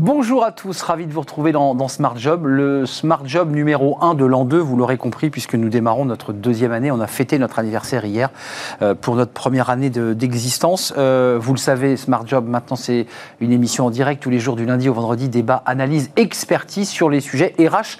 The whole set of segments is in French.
Bonjour à tous, ravi de vous retrouver dans, Smart Job, le Smart Job numéro 1 de l'an 2, vous l'aurez compris, puisque nous démarrons notre deuxième année. On a fêté notre anniversaire hier euh, pour notre première année d'existence. Euh, vous le savez, Smart Job, maintenant, c'est une émission en direct tous les jours du lundi au vendredi, débat, analyse, expertise sur les sujets RH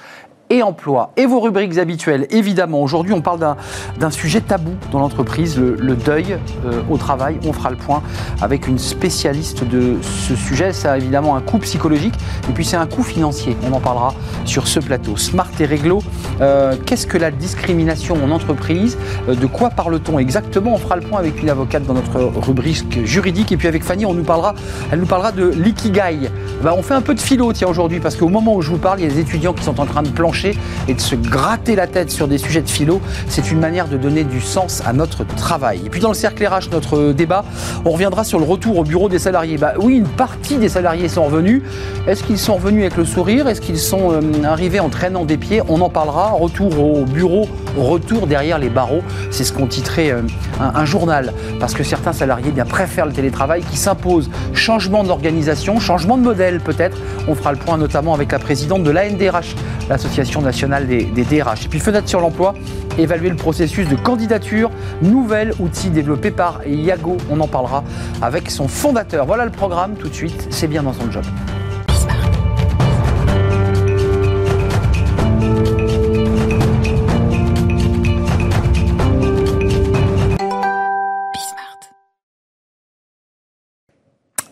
et emploi. Et vos rubriques habituelles, évidemment. Aujourd'hui, on parle d'un sujet tabou dans l'entreprise, le, deuil euh, au travail. On fera le point avec une spécialiste de ce sujet. Ça a évidemment un coût psychologique et puis c'est un coût financier. On en parlera sur ce plateau. Smart et réglo, euh, qu'est-ce que la discrimination en entreprise? Euh, De quoi parle-t-on exactement? On fera le point avec une avocate dans notre rubrique juridique. Et puis avec Fanny, on nous parlera, elle nous parlera de l'ikigai. Bah, on fait un peu de philo, tiens, aujourd'hui, parce qu'au moment où je vous parle, il y a des étudiants qui sont en train de plancher et de se gratter la tête sur des sujets de philo, c'est une manière de donner du sens à notre travail. Et puis dans le cercle RH, notre débat, on reviendra sur le retour au bureau des salariés. Bah oui, une partie des salariés sont revenus. Est-ce qu'ils sont revenus avec le sourire? Est-ce qu'ils sont euh, arrivés en traînant des pieds? On en parlera. Retour au bureau, retour derrière les barreaux. C'est ce qu'on titrait euh, un, journal. Parce que certains salariés bien, préfèrent le télétravail qui s'impose. Changement d'organisation, changement de modèle peut-être. On fera le point notamment avec la présidente de l'ANDRH, l'association nationale des, DRH. Et puis fenêtre sur l'emploi, évaluer le processus de candidature, nouvel outil développé par Yago, on en parlera avec son fondateur. Voilà le programme tout de suite, c'est bien dans son job.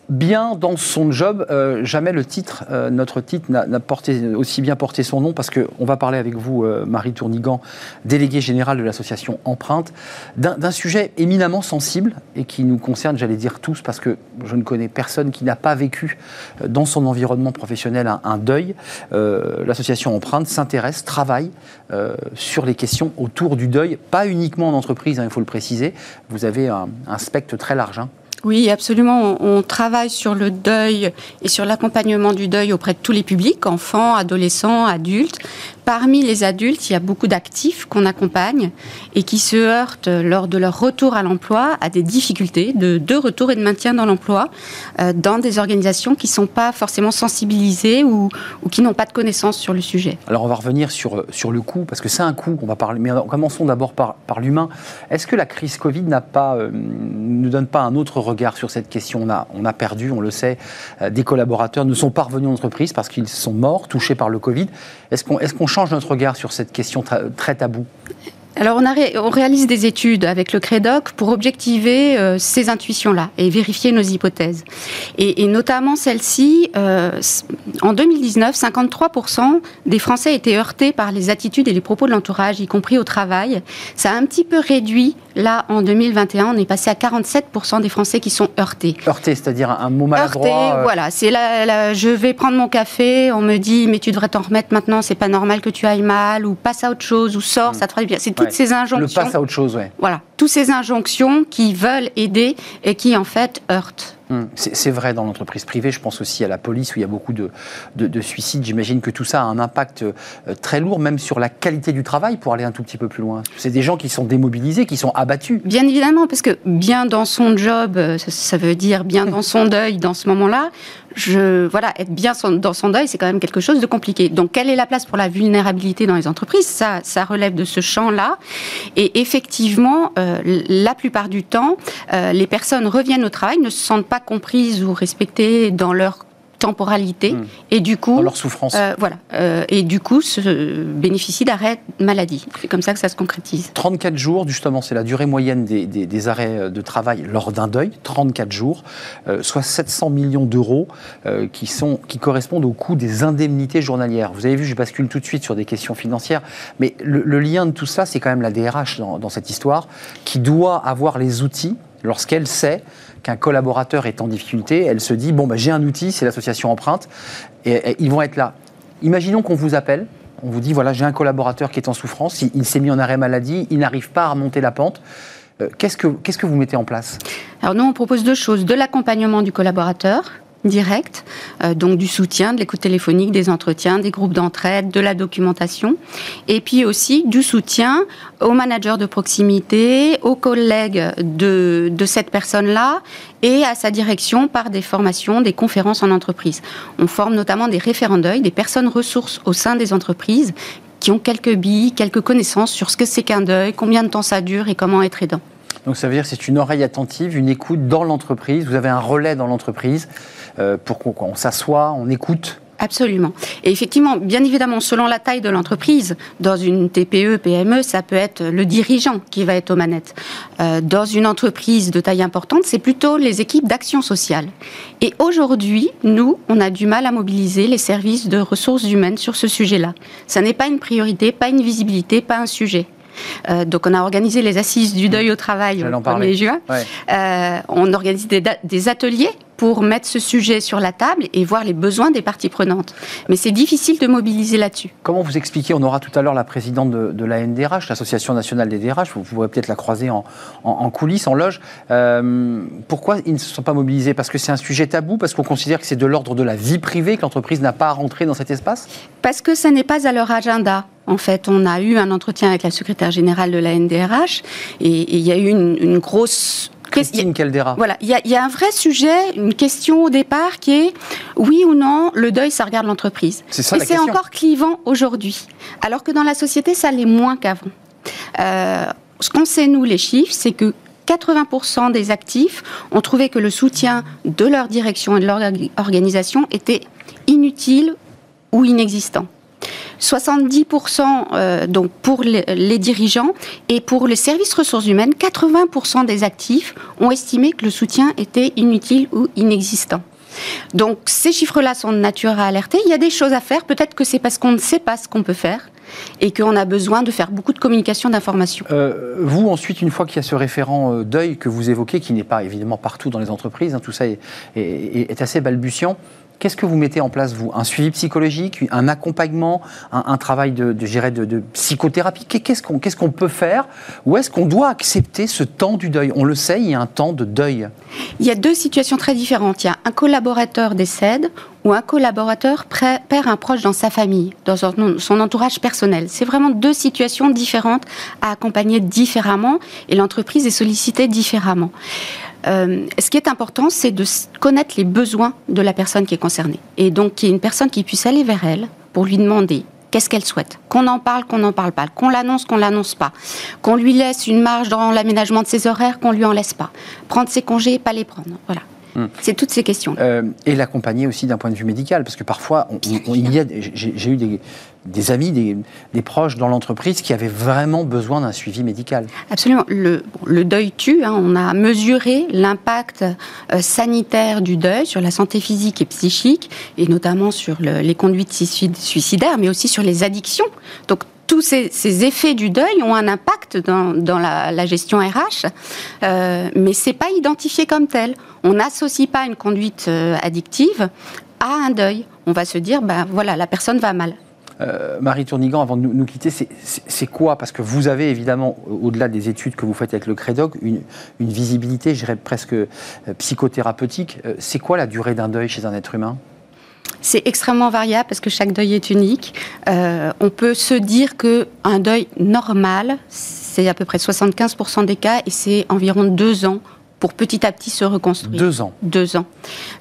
Bien dans son job. Euh, jamais le titre, euh, notre titre n'a aussi bien porté son nom parce qu'on va parler avec vous, euh, Marie Tournigan, déléguée générale de l'association Empreinte, d'un sujet éminemment sensible et qui nous concerne, j'allais dire tous, parce que je ne connais personne qui n'a pas vécu dans son environnement professionnel un, deuil. l'association Empreinte s'intéresse, travaille sur les questions autour du deuil, pas uniquement en entreprise, hein, il faut le préciser. Vous avez un, spectre très large. Hein. Oui, absolument. On, travaille sur le deuil et sur l'accompagnement du deuil auprès de tous les publics, enfants, adolescents, adultes, Parmi les adultes, il y a beaucoup d'actifs qu'on accompagne et qui se heurtent lors de leur retour à l'emploi à des difficultés de, retour et de maintien dans l'emploi euh, dans des organisations qui ne sont pas forcément sensibilisées ou, qui n'ont pas de connaissances sur le sujet. Alors on va revenir sur, sur le coût, parce que c'est un coût, on va parler, mais commençons d'abord par, l'humain. Est-ce que la crise Covid pas, euh, ne donne pas un autre regard sur cette question? On a, perdu, on le sait, euh, des collaborateurs ne sont pas revenus en entreprise parce qu'ils sont morts, touchés par le Covid. Est-ce qu'on change notre regard sur cette question très tabou alors, on, réalise des études avec le CREDOC pour objectiver euh, ces intuitions-là et vérifier nos hypothèses. Et, notamment celle-ci, euh, en 2019, 53% des Français étaient heurtés par les attitudes et les propos de l'entourage, y compris au travail. Ça a un petit peu réduit. Là, en 2021, on est passé à 47% des Français qui sont heurtés. Heurtés, c'est-à-dire un mot maladroit. Heurté, euh. voilà. C'est là, je vais prendre mon café, on me dit, mais tu devrais t'en remettre maintenant, c'est pas normal que tu ailles mal, ou passe à autre chose, ou sors, mm. ça te ferait bien. C'est ces injonctions. Le passe à autre chose, oui. Voilà, toutes ces injonctions qui veulent aider et qui en fait heurtent. Hum, c'est vrai dans l'entreprise privée, je pense aussi à la police où il y a beaucoup de, de, suicides. J'imagine que tout ça a un impact euh, très lourd, même sur la qualité du travail, pour aller un tout petit peu plus loin. C'est des gens qui sont démobilisés, qui sont abattus. Bien évidemment, parce que bien dans son job, euh, ça veut dire bien dans son deuil dans ce moment-là, je, voilà, être bien dans son deuil, c'est quand même quelque chose de compliqué. Donc, quelle est la place pour la vulnérabilité dans les entreprises? Ça, ça relève de ce champ-là. Et effectivement, euh, la plupart du temps, euh, les personnes reviennent au travail, ne se sentent pas comprises ou respectées dans leur temporalité hmm. et du coup leur souffrance. euh, voilà. Euh, et du coup se bénéficie d'arrêt maladie. C'est comme ça que ça se concrétise. 34 jours justement c'est la durée moyenne des, des, arrêts de travail lors d'un deuil. 34 jours euh, soit 700 millions d'euros qui sont qui correspondent au coût des indemnités journalières. Vous avez vu je bascule tout de suite sur des questions financières mais le, lien de tout ça c'est quand même la DRH dans, dans cette histoire qui doit avoir les outils lorsqu'elle sait qu'un collaborateur est en difficulté, elle se dit bon, bah, j'ai un outil, c'est l'association Empreinte, et, ils vont être là. Imaginons qu'on vous appelle, on vous dit voilà, j'ai un collaborateur qui est en souffrance, il, s'est mis en arrêt maladie, il n'arrive pas à remonter la pente. Euh, qu'est-ce, que, qu'est-ce que vous mettez en place? Alors nous, on propose deux choses. De l'accompagnement du collaborateur, direct, euh, donc du soutien, de l'écoute téléphonique, des entretiens, des groupes d'entraide, de la documentation, et puis aussi du soutien aux managers de proximité, aux collègues de, de cette personne-là et à sa direction par des formations, des conférences en entreprise. On forme notamment des référents deuil, des personnes ressources au sein des entreprises qui ont quelques billes, quelques connaissances sur ce que c'est qu'un deuil, combien de temps ça dure et comment être aidant. Donc ça veut dire que c'est une oreille attentive, une écoute dans l'entreprise. Vous avez un relais dans l'entreprise euh, pour qu'on s'assoit, on écoute Absolument. Et effectivement, bien évidemment, selon la taille de l'entreprise, dans une TPE, PME, ça peut être le dirigeant qui va être aux manettes. Euh, dans une entreprise de taille importante, c'est plutôt les équipes d'action sociale. Et aujourd'hui, nous, on a du mal à mobiliser les services de ressources humaines sur ce sujet-là. Ça n'est pas une priorité, pas une visibilité, pas un sujet. Euh, donc on a organisé les assises du deuil au travail au 1er juin. Euh, on organise des, ateliers pour mettre ce sujet sur la table et voir les besoins des parties prenantes. Mais c'est difficile de mobiliser là-dessus. Comment vous expliquez On aura tout à l'heure la présidente de, la NDRH, l'Association nationale des DRH. Vous, pourrez peut-être la croiser en, coulisses, en loge. Euh, pourquoi ils ne se sont pas mobilisés? Parce que c'est un sujet tabou Parce qu'on considère que c'est de l'ordre de la vie privée, que l'entreprise n'a pas à rentrer dans cet espace? Parce que ça n'est pas à leur agenda. En fait, on a eu un entretien avec la secrétaire générale de la NDRH et il y a eu une, grosse Christine Caldera. Voilà, il y, a, un vrai sujet, une question au départ qui est oui ou non, le deuil, ça regarde l'entreprise. C'est ça Et c'est encore clivant aujourd'hui, alors que dans la société, ça l'est moins qu'avant. Euh, ce qu'on sait, nous, les chiffres, c'est que 80% des actifs ont trouvé que le soutien de leur direction et de leur organisation était inutile ou inexistant. 70% euh, donc pour les, dirigeants et pour les services ressources humaines, 80% des actifs ont estimé que le soutien était inutile ou inexistant. Donc ces chiffres-là sont de nature à alerter. Il y a des choses à faire. Peut-être que c'est parce qu'on ne sait pas ce qu'on peut faire et qu'on a besoin de faire beaucoup de communication, d'information. Euh, vous, ensuite, une fois qu'il y a ce référent euh, deuil que vous évoquez, qui n'est pas évidemment partout dans les entreprises, hein, tout ça est, est assez balbutiant, Qu'est-ce que vous mettez en place, vous? Un suivi psychologique, un accompagnement, un, travail de, de, de, psychothérapie? Qu'est-ce qu'on peut faire? Ou est-ce qu'on doit accepter ce temps du deuil? On le sait, il y a un temps de deuil. Il y a deux situations très différentes. Il y a un collaborateur décède ou un collaborateur perd un proche dans sa famille, dans son entourage personnel. C'est vraiment deux situations différentes à accompagner différemment et l'entreprise est sollicitée différemment. Euh, ce qui est important, c'est de connaître les besoins de la personne qui est concernée. Et donc, qu'il y ait une personne qui puisse aller vers elle pour lui demander qu'est-ce qu'elle souhaite. Qu'on en parle, qu'on n'en parle pas. Qu'on l'annonce, qu'on l'annonce pas. Qu'on lui laisse une marge dans l'aménagement de ses horaires, qu'on lui en laisse pas. Prendre ses congés, pas les prendre. Voilà. Hmm. C'est toutes ces questions. Euh, et l'accompagner aussi d'un point de vue médical, parce que parfois, il y a, j'ai eu des, amis, des, proches dans l'entreprise qui avaient vraiment besoin d'un suivi médical. Absolument. Le, deuil tue. Hein. On a mesuré l'impact euh, sanitaire du deuil sur la santé physique et psychique, et notamment sur les conduites suicidaires, mais aussi sur les addictions. Donc tous ces, effets du deuil ont un impact dans, la, gestion RH, euh, mais c'est pas identifié comme tel. On n'associe pas une conduite euh, addictive à un deuil. On va se dire, ben voilà, la personne va mal. Euh, Marie Tournigan, avant de nous, quitter, c'est quoi? Parce que vous avez évidemment, au-delà des études que vous faites avec le CREDOC, une, visibilité, je dirais presque euh, psychothérapeutique. c'est quoi la durée d'un deuil chez un être humain? C'est extrêmement variable parce que chaque deuil est unique. Euh, on peut se dire qu'un deuil normal, c'est à peu près 75% des cas et c'est environ deux ans pour petit à petit se reconstruire. Deux ans. Deux ans.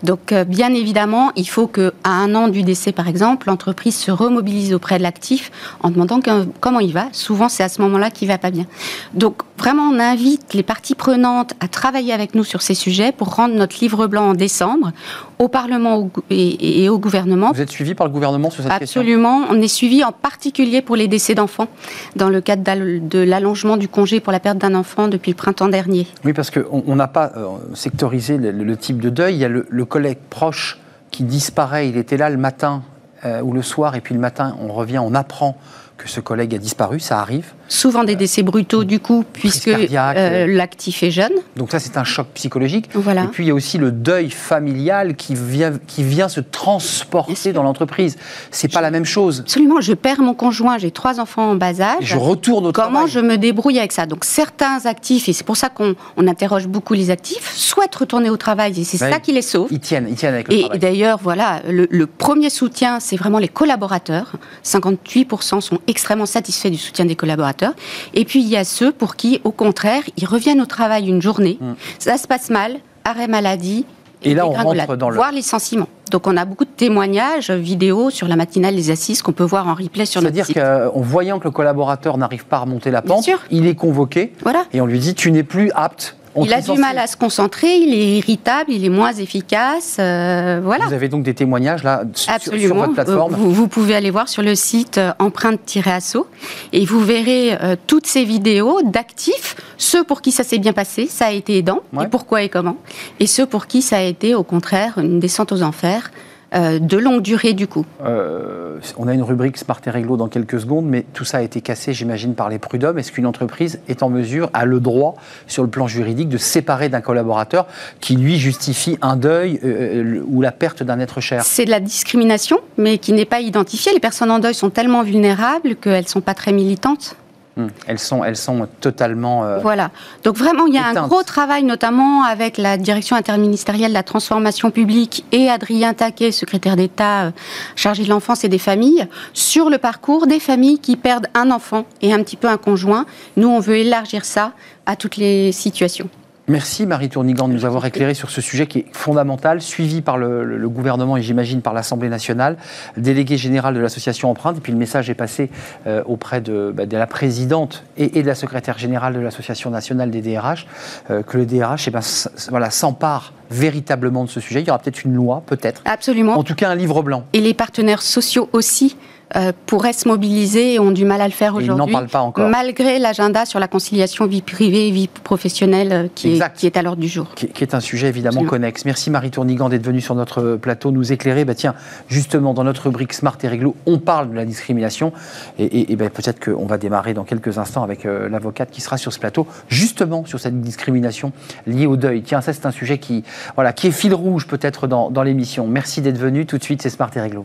Donc, euh, bien évidemment, il faut qu'à un an du décès, par exemple, l'entreprise se remobilise auprès de l'actif en demandant comment il va. Souvent, c'est à ce moment-là qu'il va pas bien. Donc, vraiment, on invite les parties prenantes à travailler avec nous sur ces sujets pour rendre notre livre blanc en décembre au Parlement et, au gouvernement. Vous êtes suivi par le gouvernement sur cette question? Absolument. On est suivi en particulier pour les décès d'enfants, dans le cadre de l'allongement du congé pour la perte d'un enfant depuis le printemps dernier. Oui, parce qu'on n'a pas euh, sectorisé le, type de deuil. Il y a le, collègue proche qui disparaît. Il était là le matin euh, ou le soir, et puis le matin, on revient, on apprend que ce collègue a disparu, ça arrive. Souvent des décès brutaux du coup, puisque euh, l'actif est jeune. Donc ça c'est un choc psychologique. Voilà. Et puis il y a aussi le deuil familial qui vient, qui vient se transporter dans l'entreprise. C'est pas la même chose. Absolument, je perds mon conjoint, j'ai trois enfants en bas âge. je retourne au Comment je me débrouille avec ça? Donc certains actifs, et c'est pour ça qu'on interroge beaucoup les actifs, souhaitent retourner au travail et c'est ça qui les sauve. Ils tiennent, ils tiennent avec le et travail. Et d'ailleurs, voilà, le, le premier soutien, c'est vraiment les collaborateurs. 58% sont extrêmement satisfaits du soutien des collaborateurs. Et puis il y a ceux pour qui, au contraire, ils reviennent au travail une journée, mm. ça se passe mal, arrêt maladie, et, là, on rentre dans le... Licenciement. Donc on a beaucoup de témoignages vidéo sur la matinale des assises qu'on peut voir en replay sur notre site. C'est-à-dire qu'en voyant que le collaborateur n'arrive pas à remonter la pente, il est convoqué voilà. et on lui dit tu n'es plus apte il a du mal à se concentrer, il est irritable, il est moins efficace. Euh, voilà. Vous avez donc des témoignages là. Sur, votre plateforme vous, vous, pouvez aller voir sur le site euh, empreinte-asso et vous verrez euh, toutes ces vidéos d'actifs, ceux pour qui ça s'est bien passé, ça a été aidant, et pourquoi et comment, et ceux pour qui ça a été au contraire une descente aux enfers, euh, de longue durée du coup euh, On a une rubrique Smart et Réglo dans quelques secondes, mais tout ça a été cassé, j'imagine, par les prud'hommes. Est-ce qu'une entreprise est en mesure, a le droit, sur le plan juridique, de séparer d'un collaborateur qui, lui, justifie un deuil euh, ou la perte d'un être cher? C'est de la discrimination, mais qui n'est pas identifiée. Les personnes en deuil sont tellement vulnérables qu'elles ne sont pas très militantes. Hmm. Elles sont, elles sont totalement. Euh, voilà. Donc vraiment, il y a un gros travail, notamment avec la direction interministérielle de la transformation publique et Adrien Taquet, secrétaire d'État euh, chargé de l'enfance et des familles, sur le parcours des familles qui perdent un enfant et un petit peu un conjoint. Nous, on veut élargir ça à toutes les situations. Merci Marie Tournigan de nous avoir éclairé sur ce sujet qui est fondamental, suivi par le, gouvernement et j'imagine par l'Assemblée nationale, délégué général de l'association Empreinte. Et puis le message est passé euh, auprès bah, de, la présidente et, de la secrétaire générale de l'Association nationale des DRH, euh, que le DRH eh ben, voilà, s'empare véritablement de ce sujet. Il y aura peut-être une loi, peut-être. Absolument. En tout cas, un livre blanc. Et les partenaires sociaux aussi euh, pourraient se mobiliser et ont du mal à le faire aujourd'hui. Ils n'en parlent pas encore. Malgré l'agenda sur la conciliation vie privée et vie professionnelle euh, qui, est, qui est, à l'ordre du jour. Qui, est un sujet évidemment connexe. Merci Marie Tournigan d'être venue sur notre plateau nous éclairer. Bah, tiens, justement, dans notre rubrique Smart et Réglo, on parle de la discrimination. Et, bah, peut-être qu'on va démarrer dans quelques instants avec euh, l'avocate qui sera sur ce plateau, justement sur cette discrimination liée au deuil. Tiens, ça c'est un sujet qui, voilà, qui est fil rouge peut-être dans, dans l'émission. Merci d'être venu. Tout de suite, c'est Smart et Réglo.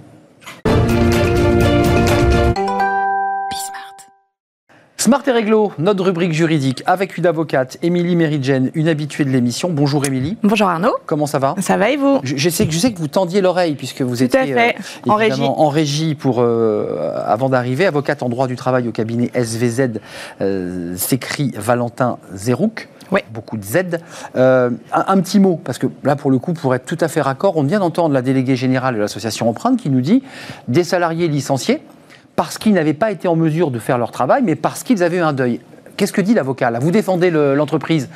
Smart et Réglo, notre rubrique juridique avec une avocate, Émilie Méridjen, une habituée de l'émission. Bonjour Émilie. Bonjour Arnaud. Comment ça va Ça va et vous je, sais, je sais que vous tendiez l'oreille puisque vous étiez euh, en, régie. en régie pour, euh, avant d'arriver. Avocate en droit du travail au cabinet SVZ, euh, s'écrit Valentin Zerouk. Oui. Beaucoup de Z. Un, un, petit mot, parce que là, pour le coup, pour être tout à fait raccord, on vient d'entendre la déléguée générale de l'association Empreinte qui nous dit des salariés licenciés parce qu'ils n'avaient pas été en mesure de faire leur travail, mais parce qu'ils avaient eu un deuil. Qu'est-ce que dit l'avocat Vous défendez l'entreprise?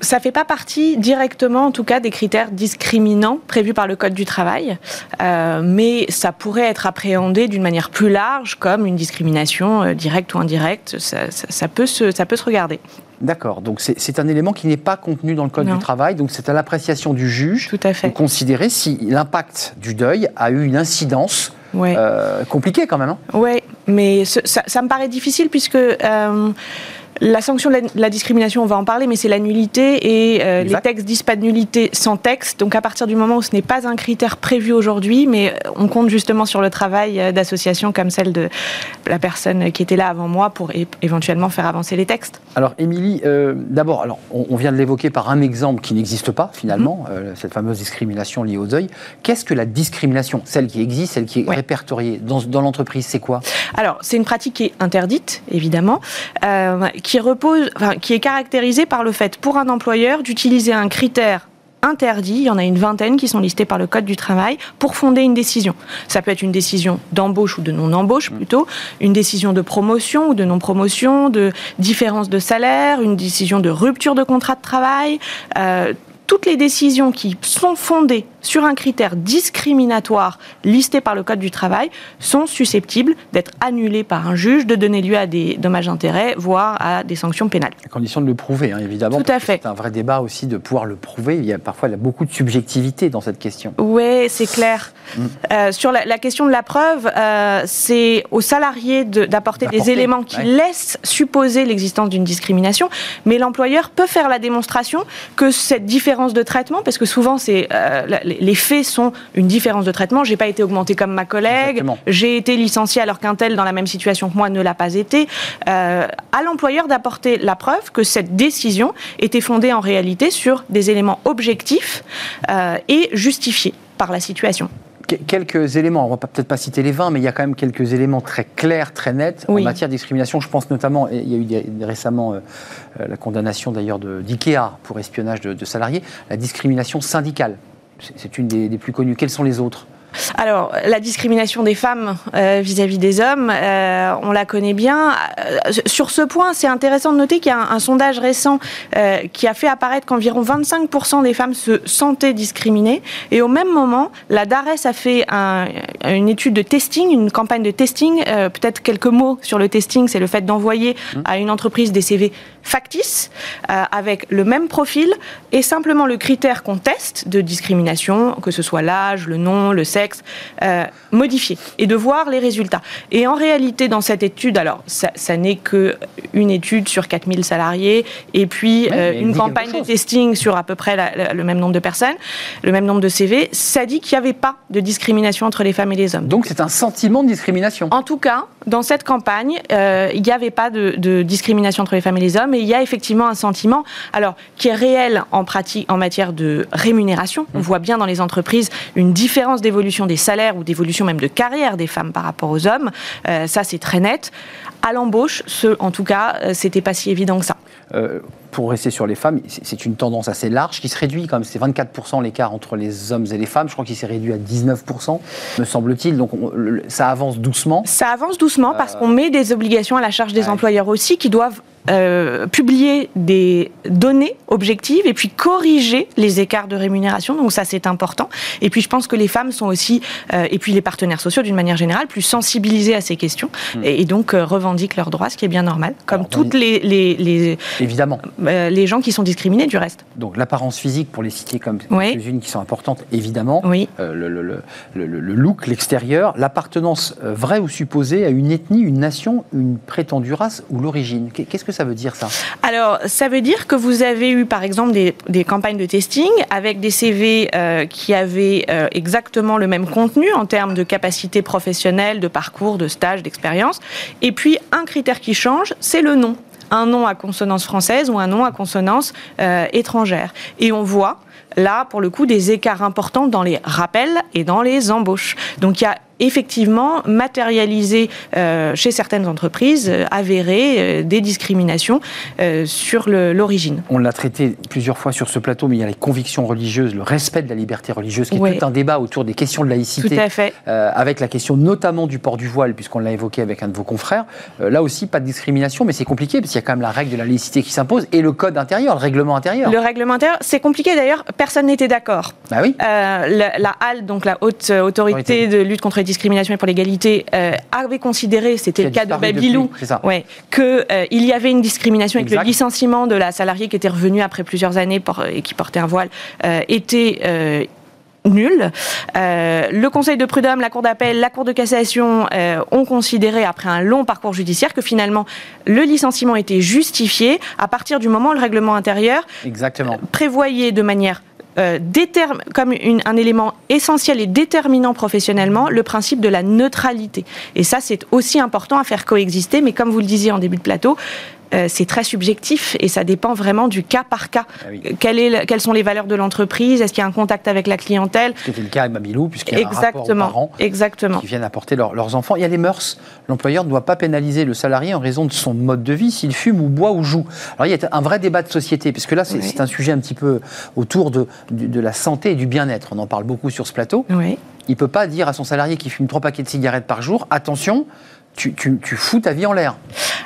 Ça fait pas partie directement, en tout cas, des critères discriminants prévus par le Code du travail, euh, mais ça pourrait être appréhendé d'une manière plus large, comme une discrimination euh, directe ou indirecte. Ça, ça, peut se, ça peut se regarder. D'accord. Donc c'est un élément qui n'est pas contenu dans le Code du travail. Donc c'est à l'appréciation du juge Tout à fait. de considérer si l'impact du deuil a eu une incidence ouais. euh, compliquée quand même. Hein oui, mais ça, ça, me paraît difficile puisque euh, la sanction de la, discrimination, on va en parler, mais c'est la nullité et euh, les textes disent pas de nullité sans texte. Donc à partir du moment où ce n'est pas un critère prévu aujourd'hui, mais on compte justement sur le travail euh, d'associations comme celle de la personne qui était là avant moi pour éventuellement faire avancer les textes. Alors Émilie, euh, d'abord, alors on, vient de l'évoquer par un exemple qui n'existe pas finalement, mhm. cette fameuse discrimination liée au deuil. Qu'est-ce que la discrimination, celle qui existe, celle qui est répertoriée dans, dans l'entreprise, c'est quoi? Alors c'est une pratique qui est interdite, évidemment, qui qui repose, qui est caractérisé par le fait pour un employeur d'utiliser un critère interdit, il y en a une vingtaine qui sont listés par le Code du travail, pour fonder une décision. Ça peut être une décision d'embauche ou de non-embauche mmh. plutôt, une décision de promotion ou de non-promotion, de différence de salaire, une décision de rupture de contrat de travail. Euh, toutes les décisions qui sont fondées sur un critère discriminatoire listé par le Code du travail sont susceptibles d'être annulés par un juge, de donner lieu à des dommages-intérêts, voire à des sanctions pénales. À condition de le prouver, hein, évidemment. Tout à fait. C'est un vrai débat aussi de pouvoir le prouver. Il y a parfois il y a beaucoup de subjectivité dans cette question. Oui, c'est clair. Mm. Euh, sur la, question de la preuve, euh, c'est aux salariés d'apporter des éléments qui laissent supposer l'existence d'une discrimination, mais l'employeur peut faire la démonstration que cette différence de traitement, parce que souvent c'est euh, les faits sont une différence de traitement. J'ai pas été augmenté comme ma collègue, j'ai été licencié alors qu'un tel dans la même situation que moi ne l'a pas été. à l'employeur d'apporter la preuve que cette décision était fondée en réalité sur des éléments objectifs et justifiés par la situation quelques éléments, on va peut-être pas citer les 20, mais il y a quand même quelques éléments très clairs, très nets en matière de discrimination. Je pense notamment, il y a eu récemment euh, euh, la condamnation d'ailleurs d'IKEA pour espionnage de, salariés, la discrimination syndicale. C'est une des, des plus connues. Quelles sont les autres? Alors, la discrimination des femmes euh, vis-à-vis des hommes, euh, on la connaît bien. Euh, sur ce point, c'est intéressant de noter qu'il y a un, sondage récent qui a fait apparaître qu'environ 25% des femmes se sentaient discriminées. Et au même moment, la DARES a fait une étude de testing, une campagne de testing. Peut-être quelques mots sur le testing, c'est le fait d'envoyer mmh. à une entreprise des CV factices avec le même profil et simplement le critère qu'on teste de discrimination, que ce soit l'âge, le nom, le sexe euh, modifier et de voir les résultats. Et en réalité, dans cette étude, alors ça, n'est qu'une étude sur 4000 salariés et puis euh, une campagne de testing sur à peu près le même nombre de personnes, le même nombre de CV, ça dit qu'il n'y avait pas de discrimination entre les femmes et les hommes. Donc c'est un sentiment de discrimination En tout cas, dans cette campagne, euh, il n'y avait pas de, de, discrimination entre les femmes et les hommes et il y a effectivement un sentiment, alors qui est réel en pratique en matière de rémunération. On mmh. voit bien dans les entreprises une différence d'évolution des salaires ou d'évolution même de carrière des femmes par rapport aux hommes. Euh, ça, c'est très net. À l'embauche, ce, en tout cas, euh, c'était pas si évident que ça. Euh, pour rester sur les femmes, c'est une tendance assez large qui se réduit quand même. C'est 24% l'écart entre les hommes et les femmes. Je crois qu'il s'est réduit à 19%, me semble-t-il. Donc ça avance doucement. Ça avance doucement parce qu'on met des obligations à la charge des employeurs aussi qui doivent euh, publier des données objectives et puis corriger les écarts de rémunération. Donc ça, c'est important. Et puis je pense que les femmes sont aussi, euh, et puis les partenaires sociaux d'une manière générale, plus sensibilisés à ces questions hmm. et, donc euh, revendiquent leurs droits, ce qui est bien normal, comme toutes les, les, évidemment les gens qui sont discriminés du reste. Donc l'apparence physique, pour les citer comme oui. unes qui sont importantes, évidemment. Oui. le, le, le, le, look, l'extérieur, l'appartenance vraie ou supposée à une ethnie, une nation, une prétendue race ou l'origine. Qu'est-ce que ça veut dire ça? Alors, ça veut dire que vous avez eu, par exemple, des, campagnes de testing avec des CV euh, qui avaient euh, exactement le même contenu en termes de capacité professionnelle, de parcours, de stage, d'expérience. Et puis, un critère qui change, c'est le nom. Un nom à consonance française ou un nom à consonance euh, étrangère. Et on voit là, pour le coup, des écarts importants dans les rappels et dans les embauches. Donc il y a effectivement matérialisé euh, chez certaines entreprises, euh, avéré euh, des discriminations sur l'origine. On l'a traité plusieurs fois sur ce plateau, mais il y a les convictions religieuses, le respect de la liberté religieuse, qui est tout un débat autour des questions de laïcité. Tout à fait. avec la question notamment du port du voile, puisqu'on l'a évoqué avec un de vos confrères. là aussi, pas de discrimination, mais c'est compliqué, parce qu'il y a quand même la règle de la laïcité qui s'impose et le code intérieur, le règlement intérieur. Le règlement intérieur, c'est compliqué d'ailleurs, personne n'était d'accord. Bah oui. la, la HAL, donc la haute autorité de lutte contre les discrimination et pour l'égalité euh, avait considéré, c'était le cas de Babylou, ouais, qu'il euh, y avait une discrimination et que le licenciement de la salariée qui était revenue après plusieurs années et qui portait un voile euh, était nul. le Conseil de prud'homme, la Cour d'appel, la Cour de cassation ont considéré, après un long parcours judiciaire, que finalement le licenciement était justifié à partir du moment où le règlement intérieur Exactement. prévoyait de manière euh, comme un élément essentiel et déterminant professionnellement le principe de la neutralité. Et ça, c'est aussi important à faire coexister, mais comme vous le disiez en début de plateau, euh, c'est très subjectif et ça dépend vraiment du cas par cas. Ah est, quelles sont les valeurs de l'entreprise? Est-ce qu'il y a un contact avec la clientèle? C'était le cas avec Mabilou, puisqu'il y a exactement, un rapport aux exactement. qui viennent apporter leurs enfants. Il y a les mœurs. L'employeur ne doit pas pénaliser le salarié en raison de son mode de vie, s'il fume ou boit ou joue. Alors il y a un vrai débat de société, puisque là c'est un sujet un petit peu autour de, de, la santé et du bien-être. On en parle beaucoup sur ce plateau. Oui. Il ne peut pas dire à son salarié qui fume trois paquets de cigarettes par jour, attention, tu, tu, tu fous ta vie en l'air.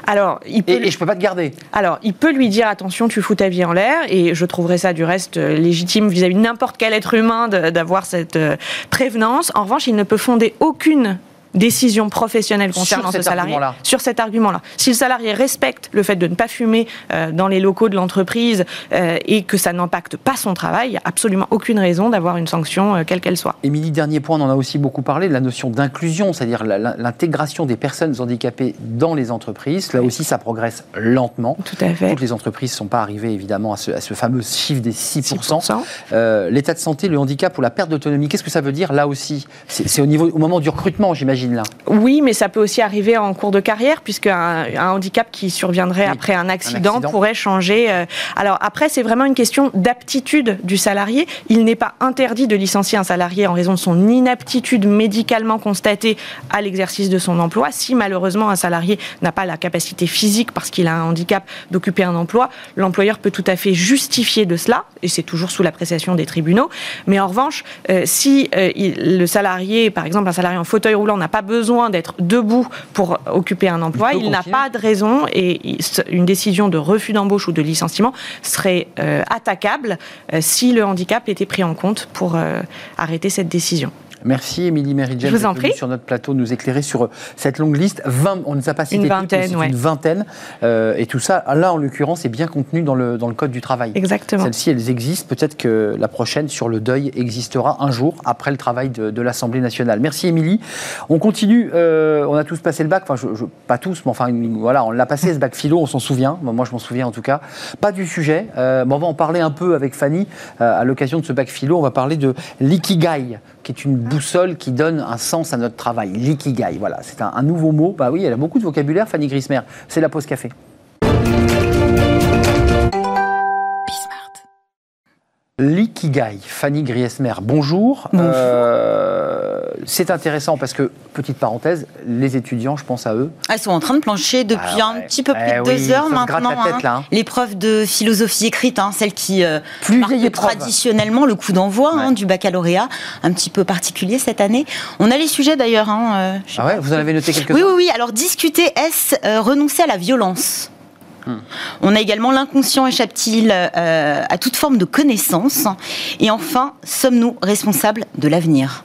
Alors, il peut, Et, et je peux pas te garder. alors, il peut lui dire attention, tu fous ta vie en l'air, et je trouverais ça du reste euh, légitime vis-à-vis de n'importe quel être humain d'avoir cette euh, prévenance. En revanche, il ne peut fonder aucune décision professionnelle concernant ce salarié sur cet argument-là. Si le salarié respecte le fait de ne pas fumer euh, dans les locaux de l'entreprise euh, et que ça n'impacte pas son travail, il n'y a absolument aucune raison d'avoir une sanction euh, quelle qu'elle soit. Émilie, dernier point, on en a aussi beaucoup parlé, de la notion d'inclusion, c'est-à-dire l'intégration des personnes handicapées dans les entreprises. Là aussi, ça progresse lentement. Tout à fait. Toutes les entreprises ne sont pas arrivées évidemment à ce, à ce fameux chiffre des 6%. 6%. Euh, L'état de santé, le handicap ou la perte d'autonomie, qu'est-ce que ça veut dire là aussi? C'est c'est au, niveau, au moment du recrutement, j'imagine, là. Oui, mais ça peut aussi arriver en cours de carrière, puisque un, un handicap qui surviendrait Oui, après un accident, accident. pourrait changer. euh, Alors après, c'est vraiment une question d'aptitude du salarié. Il n'est pas interdit de licencier un salarié en raison de son inaptitude médicalement constatée à l'exercice de son emploi. Si malheureusement un salarié n'a pas la capacité physique parce qu'il a un handicap d'occuper un emploi, l'employeur peut tout à fait justifier de cela, et c'est toujours sous l'appréciation des tribunaux. Mais en revanche, euh, si euh, il- le salarié, par exemple un salarié en fauteuil roulant, n'a pas besoin d'être debout pour occuper un emploi, Il n'a pas de raison et une décision de refus d'embauche ou de licenciement serait euh, attaquable euh, si le handicap était pris en compte pour euh, arrêter cette décision. Merci Émilie Meridjen Je vous en d'être venue prie. sur notre plateau nous éclairer sur euh, cette longue liste. 20, on ne nous a pas cité Une toutes, mais vingtaine, ouais. une vingtaine. Euh, et tout ça, là en l'occurrence, est bien contenu dans le, dans le Code du travail. Exactement. Celles-ci, elles existent. Peut-être que la prochaine sur le deuil existera un jour après le travail de, de l'Assemblée nationale. Merci Émilie. On continue. euh, on a tous passé le bac. Enfin, je- je- pas tous, mais enfin, voilà, on l'a passé ce bac philo. On s'en souvient. Moi, je m'en souviens en tout cas. Pas du sujet. Euh, mais on va en parler un peu avec Fanny à l'occasion de ce bac philo. On va parler de l'ikigai, qui est une boussole qui donne un sens à notre travail. L'ikigai. Voilà, c'est un, nouveau mot. Bah oui, elle a beaucoup de vocabulaire, Fanny Grismer. C'est la pause café. L'ikigai, Fanny Griesmer, bonjour. Bonjour. Euh, c'est intéressant parce que, petite parenthèse, les étudiants, je pense à eux. Elles sont en train de plancher depuis Ah un petit peu plus Eh de oui, deux heures maintenant. là, hein. L'épreuve de philosophie écrite, hein, celle qui euh, Plus marque traditionnellement le coup d'envoi hein, du baccalauréat, un petit peu particulier cette année. On a les sujets d'ailleurs. Hein, euh, Ah ouais, vous en avez noté quelques-uns Oui, oui, oui. Alors, discuter, est-ce euh, renoncer à la violence? On a également l'inconscient échappe-t-il euh, à toute forme de connaissance Et enfin, sommes-nous responsables de l'avenir?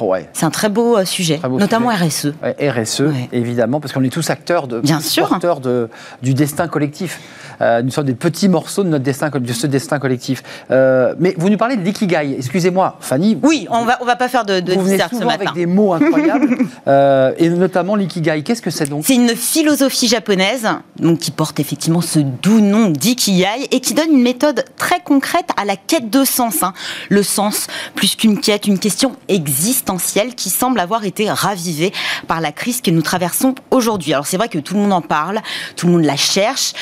Oh, ouais. C'est un très beau euh, sujet, Très beau notamment sujet. RSE. Ouais, RSE, Ouais. évidemment, parce qu'on est tous acteurs, de, Bien sûr. porteurs de, du destin collectif. Euh, nous sommes des petits morceaux de, notre destin, de ce destin collectif. Euh, mais vous nous parlez de l'ikigai. Excusez-moi, Fanny. Oui, on va, on va pas faire de, de vous venez ce souvent matin. avec des mots incroyables, euh, et notamment l'ikigai. Qu'est-ce que c'est donc? C'est une philosophie japonaise donc qui porte effectivement ce doux nom d'ikigai et qui donne une méthode très concrète à la quête de sens. hein. Le sens, plus qu'une quête, une question existentielle qui semble avoir été ravivée par la crise que nous traversons aujourd'hui. Alors c'est vrai que tout le monde en parle, tout le monde la cherche.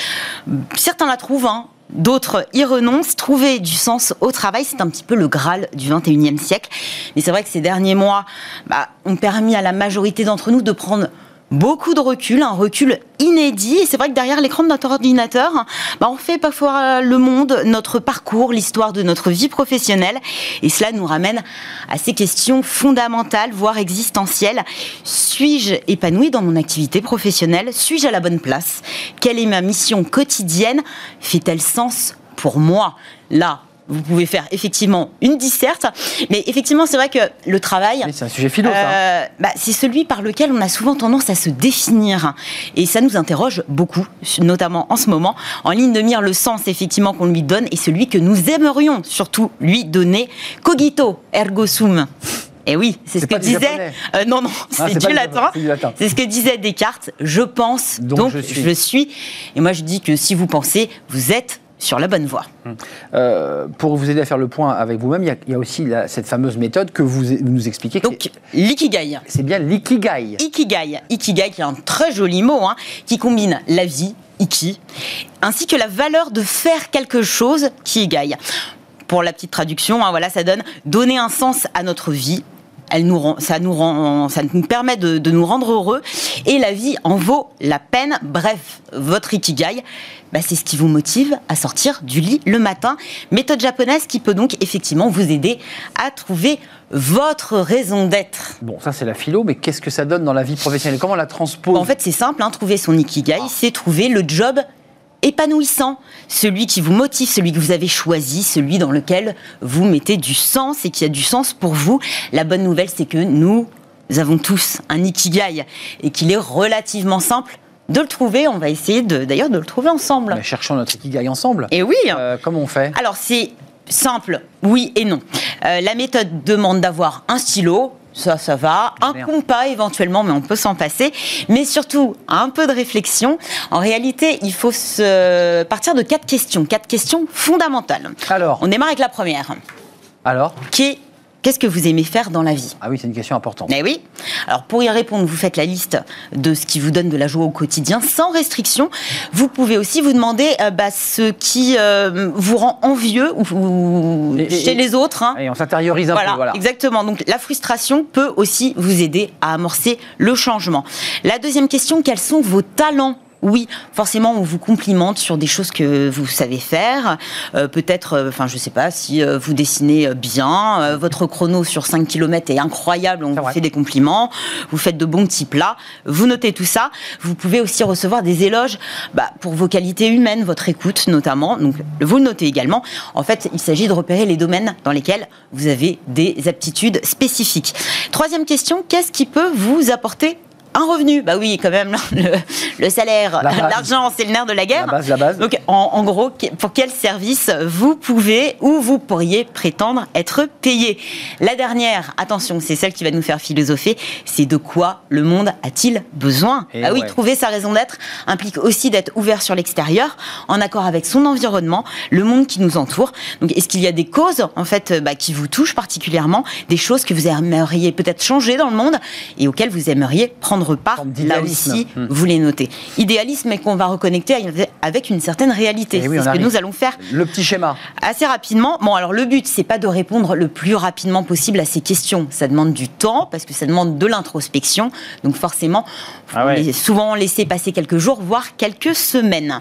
Certains la trouvent, hein, D'autres y renoncent. Trouver du sens au travail, c'est un petit peu le Graal du 21e siècle. Mais c'est vrai que ces derniers mois bah, ont permis à la majorité d'entre nous de prendre beaucoup de recul, un recul inédit. Et c'est vrai que derrière l'écran de notre ordinateur, bah, on fait parfois le monde, notre parcours, l'histoire de notre vie professionnelle. Et cela nous ramène à ces questions fondamentales, voire existentielles. Suis-je épanoui dans mon activité professionnelle? Suis-je à la bonne place? Quelle est ma mission quotidienne? Fait-elle sens pour moi? Là, vous pouvez faire effectivement une disserte, mais effectivement, c'est vrai que le travail, C'est un sujet philo, euh, bah, c'est celui par lequel on a souvent tendance à se définir. Et ça nous interroge beaucoup, notamment en ce moment. En ligne de mire, le sens effectivement qu'on lui donne et celui que nous aimerions surtout lui donner. Cogito, ergo sum. Et oui, c'est ce que disait. Euh, non, non, Ah, c'est c'est pas du du latin. c'est du latin. C'est ce que disait Descartes. Je pense, Donc donc, je suis. je suis. Et moi, je dis que si vous pensez, vous êtes sur la bonne voie. Euh, pour vous aider à faire le point avec vous-même, il y a- il y, a aussi la- cette fameuse méthode que vous, vous nous expliquez. que Donc, l'ikigai. c'est bien l'ikigai. Ikigai. Ikigai, qui est un très joli mot, hein, qui combine la vie, iki, ainsi que la valeur de faire quelque chose qui. Pour la petite traduction, hein, voilà, ça donne donner un sens à notre vie, elle nous rend, ça nous rend, ça nous permet de, de nous rendre heureux et la vie en vaut la peine. Bref, votre ikigai, bah, c'est ce qui vous motive à sortir du lit le matin. Méthode japonaise qui peut donc effectivement vous aider à trouver votre raison d'être. Bon, ça c'est la philo, mais qu'est-ce que ça donne dans la vie professionnelle? Comment on la transpose? En fait, c'est simple, hein, trouver son ikigai, c'est trouver le job épanouissant, celui qui vous motive, celui que vous avez choisi, celui dans lequel vous mettez du sens et qui a du sens pour vous. La bonne nouvelle, c'est que nous avons tous un ikigai et qu'il est relativement simple de le trouver. On va essayer d'ailleurs de, le trouver ensemble. Mais cherchons notre ikigai ensemble. Et oui. Euh, comment on fait? Alors c'est simple, oui et non. Euh, la méthode demande d'avoir un stylo, ça, ça va. Un compas éventuellement, mais on peut s'en passer. Mais surtout, un peu de réflexion. En réalité, il faut se partir de quatre questions, quatre questions fondamentales. Alors On démarre avec la première. Alors Qui est Qu'est-ce que vous aimez faire dans la vie? Ah oui, c'est une question importante. Mais oui. Alors pour y répondre, vous faites la liste de ce qui vous donne de la joie au quotidien, sans restriction. Vous pouvez aussi vous demander euh, bah, ce qui euh, vous rend envieux ou, chez les autres. Hein. Et on s'intériorise un voilà, peu. Voilà, exactement. Donc la frustration peut aussi vous aider à amorcer le changement. La deuxième question, quels sont vos talents? Oui, forcément, on vous complimente sur des choses que vous savez faire. Euh, peut-être, euh, enfin, je sais pas, si euh, vous dessinez bien, votre chrono sur 5 km est incroyable, on vous fait des compliments, vous faites de bons petits plats, vous notez tout ça. Vous pouvez aussi recevoir des éloges bah, pour vos qualités humaines, votre écoute notamment. Donc, vous le notez également. En fait, il s'agit de repérer les domaines dans lesquels vous avez des aptitudes spécifiques. Troisième question, qu'est-ce qui peut vous apporter un revenu, bah oui, quand même, le, salaire, l'argent, c'est le nerf de la guerre. La base, la base. Donc, en, gros, pour quel service vous pouvez ou vous pourriez prétendre être payé? La dernière, attention, c'est celle qui va nous faire philosopher, c'est de quoi le monde a-t-il besoin? Et Ah oui, ouais. trouver sa raison d'être implique aussi d'être ouvert sur l'extérieur, en accord avec son environnement, le monde qui nous entoure. Donc, est-ce qu'il y a des causes, en fait, bah, qui vous touchent particulièrement, des choses que vous aimeriez peut-être changer dans le monde et auxquelles vous aimeriez prendre part Forme Là aussi, Hmm. vous les notez. Idéalisme et qu'on va reconnecter avec une certaine réalité. Eh oui, c'est ce que nous allons faire Le petit schéma. assez rapidement. Bon, alors le but, c'est pas de répondre le plus rapidement possible à ces questions. Ça demande du temps parce que ça demande de l'introspection. Donc forcément, Ah ouais. souvent laisser passer quelques jours, voire quelques semaines.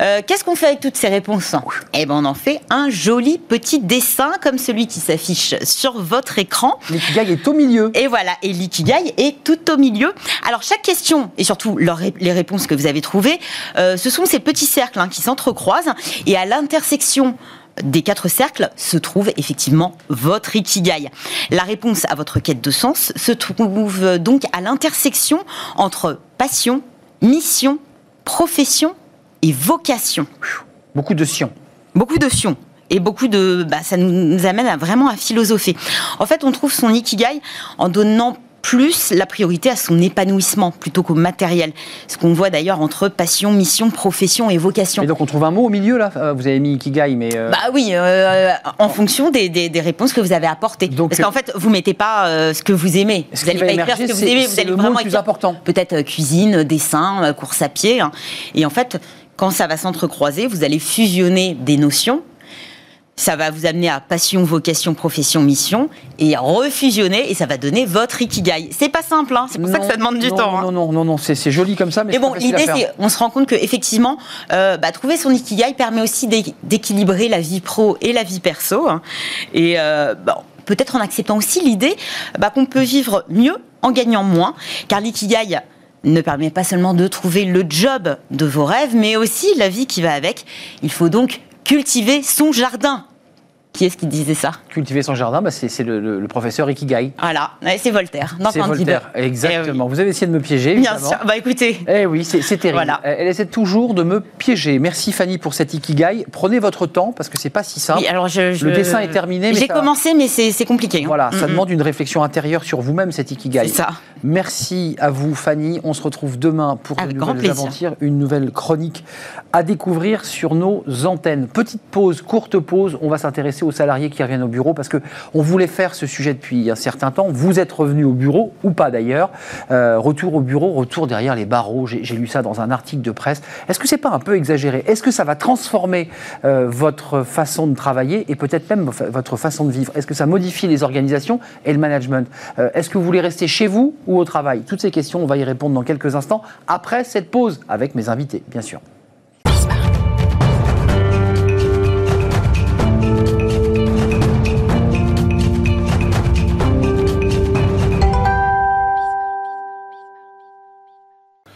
Euh, Qu'est-ce qu'on fait avec toutes ces réponses? Eh ben, on en fait un joli petit dessin comme celui qui s'affiche sur votre écran. L'ikigai est au milieu. Et voilà, et l'ikigai est tout au milieu. Alors chaque question, et surtout leur les réponses que vous avez trouvées, euh, ce sont ces petits cercles hein, qui s'entrecroisent, et à l'intersection des quatre cercles se trouve effectivement votre ikigai. La réponse à votre quête de sens se trouve euh, donc à l'intersection entre passion, mission, profession et vocation Beaucoup de sion. beaucoup de sion et beaucoup de bah, ça nous amène à vraiment à philosopher. En fait, on trouve son ikigai en donnant plus la priorité à son épanouissement plutôt qu'au matériel. Ce qu'on voit d'ailleurs entre passion, mission, profession et vocation. Et donc on trouve un mot au milieu là Euh, Vous avez mis ikigai, mais. euh, Bah oui, euh, en fonction des, des- des réponses que vous avez apportées. Donc, Parce qu'en fait, vous mettez pas euh, ce que vous aimez. Vous n'allez pas écrire émerger, ce que vous aimez. Vous c'est allez le mot vraiment le plus écrire important. peut-être cuisine, dessin, course à pied. hein. Et en fait, quand ça va s'entrecroiser, vous allez fusionner des notions. Ça va vous amener à passion, vocation, profession, mission, et refusionner, et ça va donner votre ikigai. C'est pas simple, hein. c'est pour ça que ça demande du non, temps. hein. Non, non, non, non, c'est joli comme ça, mais, Mais bon, l'idée, c'est, on se rend compte que effectivement, euh, bah, trouver son ikigai permet aussi d'é- d'équilibrer la vie pro et la vie perso, hein. et euh, bon, peut-être en acceptant aussi l'idée bah, qu'on peut vivre mieux en gagnant moins, car l'ikigai ne permet pas seulement de trouver le job de vos rêves, mais aussi la vie qui va avec. Il faut donc cultiver son jardin. Qui est-ce qui disait ça? Cultiver son jardin, bah, c'est le, le- le professeur Ikigai. Voilà, c'est Voltaire. C'est. Voltaire, exactement. Eh oui. Vous avez essayé de me piéger, Bien sûr. Bah écoutez, Eh oui, c'est terrible. Voilà. Elle essaie toujours de me piéger. Merci Fanny pour cet Ikigai. Prenez votre temps parce que c'est pas si simple. oui, alors je, je- Le dessin est terminé, J'ai ça- commencé, mais c'est compliqué. hein. Voilà, ça demande une réflexion intérieure sur vous-même, cet Ikigai. C'est ça. Merci à vous, Fanny. On se retrouve demain pour nouvelles aventures, une nouvelle chronique à découvrir sur nos antennes. Petite pause, courte pause. On va s'intéresser aux salariés qui reviennent au bureau parce que on voulait faire ce sujet depuis un certain temps. Vous êtes revenu au bureau ou pas d'ailleurs? Euh, retour au bureau, retour derrière les barreaux. J'ai lu ça dans un article de presse. Est-ce que c'est pas un peu exagéré? Est-ce que ça va transformer euh, votre façon de travailler et peut-être même votre façon de vivre? Est-ce que ça modifie les organisations et le management? Euh, Est-ce que vous voulez rester chez vous ou au travail Toutes ces questions, on va y répondre dans quelques instants après cette pause avec mes invités, bien sûr.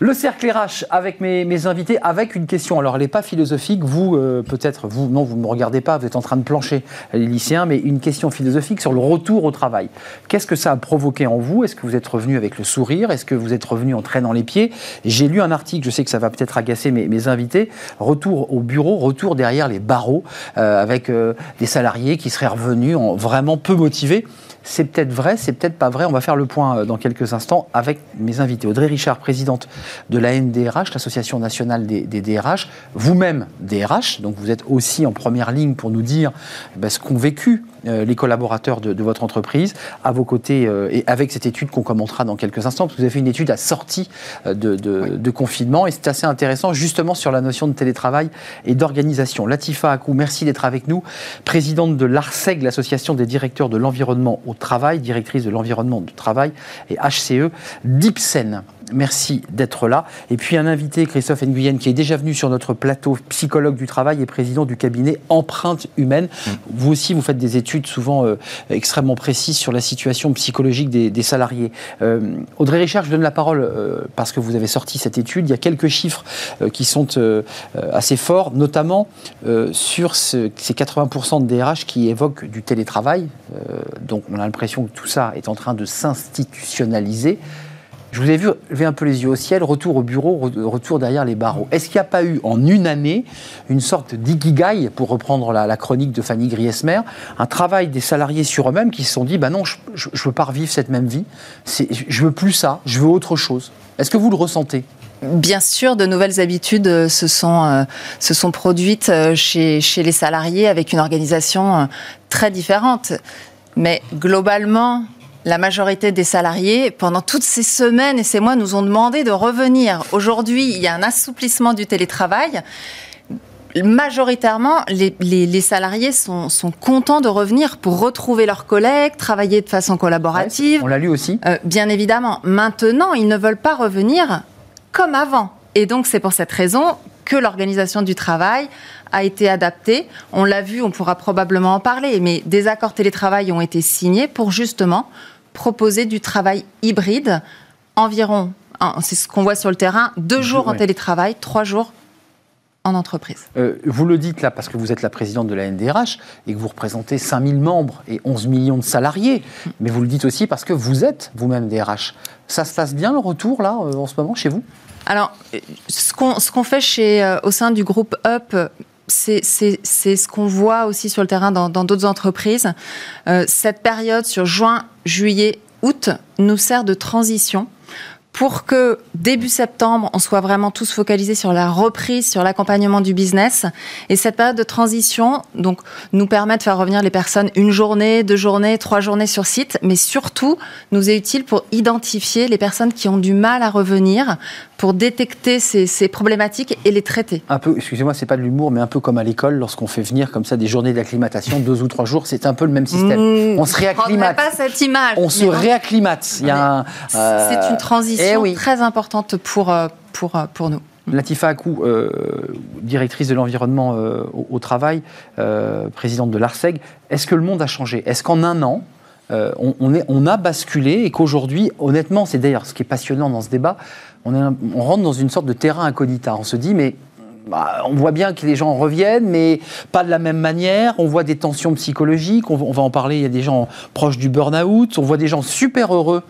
Le cercle RH avec mes, invités, avec une question. Alors, elle n'est pas philosophique. Vous, euh, peut-être, vous, non, vous ne me regardez pas, vous êtes en train de plancher, les lycéens, mais une question philosophique sur le retour au travail. Qu'est-ce que ça a provoqué en vous? Est-ce que vous êtes revenu avec le sourire? Est-ce que vous êtes revenu en traînant les pieds? J'ai lu un article, je sais que ça va peut-être agacer mes, invités. Retour au bureau, retour derrière les barreaux, euh, avec euh, des salariés qui seraient revenus en vraiment peu motivés. C'est peut-être vrai, c'est peut-être pas vrai. On va faire le point euh, dans quelques instants avec mes invités. Audrey Richard, présidente de la NDRH, l'Association nationale des, DRH. Vous-même DRH, donc vous êtes aussi en première ligne pour nous dire eh ben, ce qu'ont vécu euh, les collaborateurs de, votre entreprise à vos côtés euh, et avec cette étude qu'on commentera dans quelques instants, parce que vous avez fait une étude à sortie de, confinement et c'est assez intéressant justement sur la notion de télétravail et d'organisation. Latifa Akou, merci d'être avec nous, présidente de l'ARSEG, l'Association des directeurs de l'environnement au travail, directrice de l'environnement du travail, et HCE d'Ipsen. Merci d'être là. Et puis un invité, Christophe Nguyen, qui est déjà venu sur notre plateau, psychologue du travail et président du cabinet Empreinte Humaine. Mm. Vous aussi, vous faites des études souvent euh, extrêmement précises sur la situation psychologique des, salariés. Euh, Audrey Richard, je donne la parole euh, parce que vous avez sorti cette étude. Il y a quelques chiffres qui sont assez forts, notamment sur ces 80% de DRH qui évoquent du télétravail. donc on a l'impression que tout ça est en train de s'institutionnaliser. Je vous ai vu lever un peu les yeux au ciel, retour au bureau, retour derrière les barreaux. Est-ce qu'il n'y a pas eu en une année une sorte d'ikigai, pour reprendre la, chronique de Fanny Griesmer, un travail des salariés sur eux-mêmes qui se sont dit, bah non, je ne veux pas revivre cette même vie, je veux plus ça, je veux autre chose. Est-ce que vous le ressentez? Bien sûr, de nouvelles habitudes euh, se sont, euh, se sont produites euh, chez les salariés avec une organisation très différente. Mais globalement, la majorité des salariés, pendant toutes ces semaines et ces mois, nous ont demandé de revenir. Aujourd'hui, il y a un assouplissement du télétravail. Majoritairement, les, salariés sont, contents de revenir pour retrouver leurs collègues, travailler de façon collaborative. on l'a lu aussi. Euh, bien évidemment. Maintenant, ils ne veulent pas revenir comme avant. Et donc, c'est pour cette raison que l'organisation du travail a été adaptée. On l'a vu, on pourra probablement en parler, mais des accords télétravail ont été signés pour justement proposer du travail hybride, environ, c'est ce qu'on voit sur le terrain, deux jours en télétravail, trois jours en entreprise. Euh, vous le dites là parce que vous êtes la présidente de la NDRH et que vous représentez 5000 membres et 11 millions de salariés, mais vous le dites aussi parce que vous êtes vous-même DRH. Ça se passe bien le retour là euh, en ce moment chez vous? Alors, ce qu'on fait chez, euh, au sein du groupe UP, c'est ce qu'on voit aussi sur le terrain dans d'autres entreprises. Euh, cette période sur juin, juillet, août nous sert de transition pour que début septembre, on soit vraiment tous focalisés sur la reprise, sur l'accompagnement du business. Et cette période de transition, donc, nous permet de faire revenir les personnes une journée, deux journées, trois journées sur site, mais surtout nous est utile pour identifier les personnes qui ont du mal à revenir, pour détecter ces, problématiques et les traiter. Un peu, excusez-moi, c'est pas de l'humour, mais un peu comme à l'école, lorsqu'on fait venir comme ça des journées d'acclimatation, deux ou trois jours, c'est un peu le même système. Mmh, on se réacclimate. pas cette image. On se réacclimate. Il y a euh, C'est une transition eh très importante pour, euh, pour, euh, pour nous. Latifa Akou, directrice de l'environnement au, travail, présidente de l'ARSEG, est-ce que le monde a changé? Est-ce qu'en un an, on, on, est, on, a basculé et qu'aujourd'hui, honnêtement, c'est d'ailleurs ce qui est passionnant dans ce débat, on, rentre dans une sorte de terrain incognita. On se dit, mais bah, on voit bien que les gens reviennent, mais pas de la même manière. On voit des tensions psychologiques. On, va en parler. Il y a des gens proches du burn-out. On voit des gens super heureux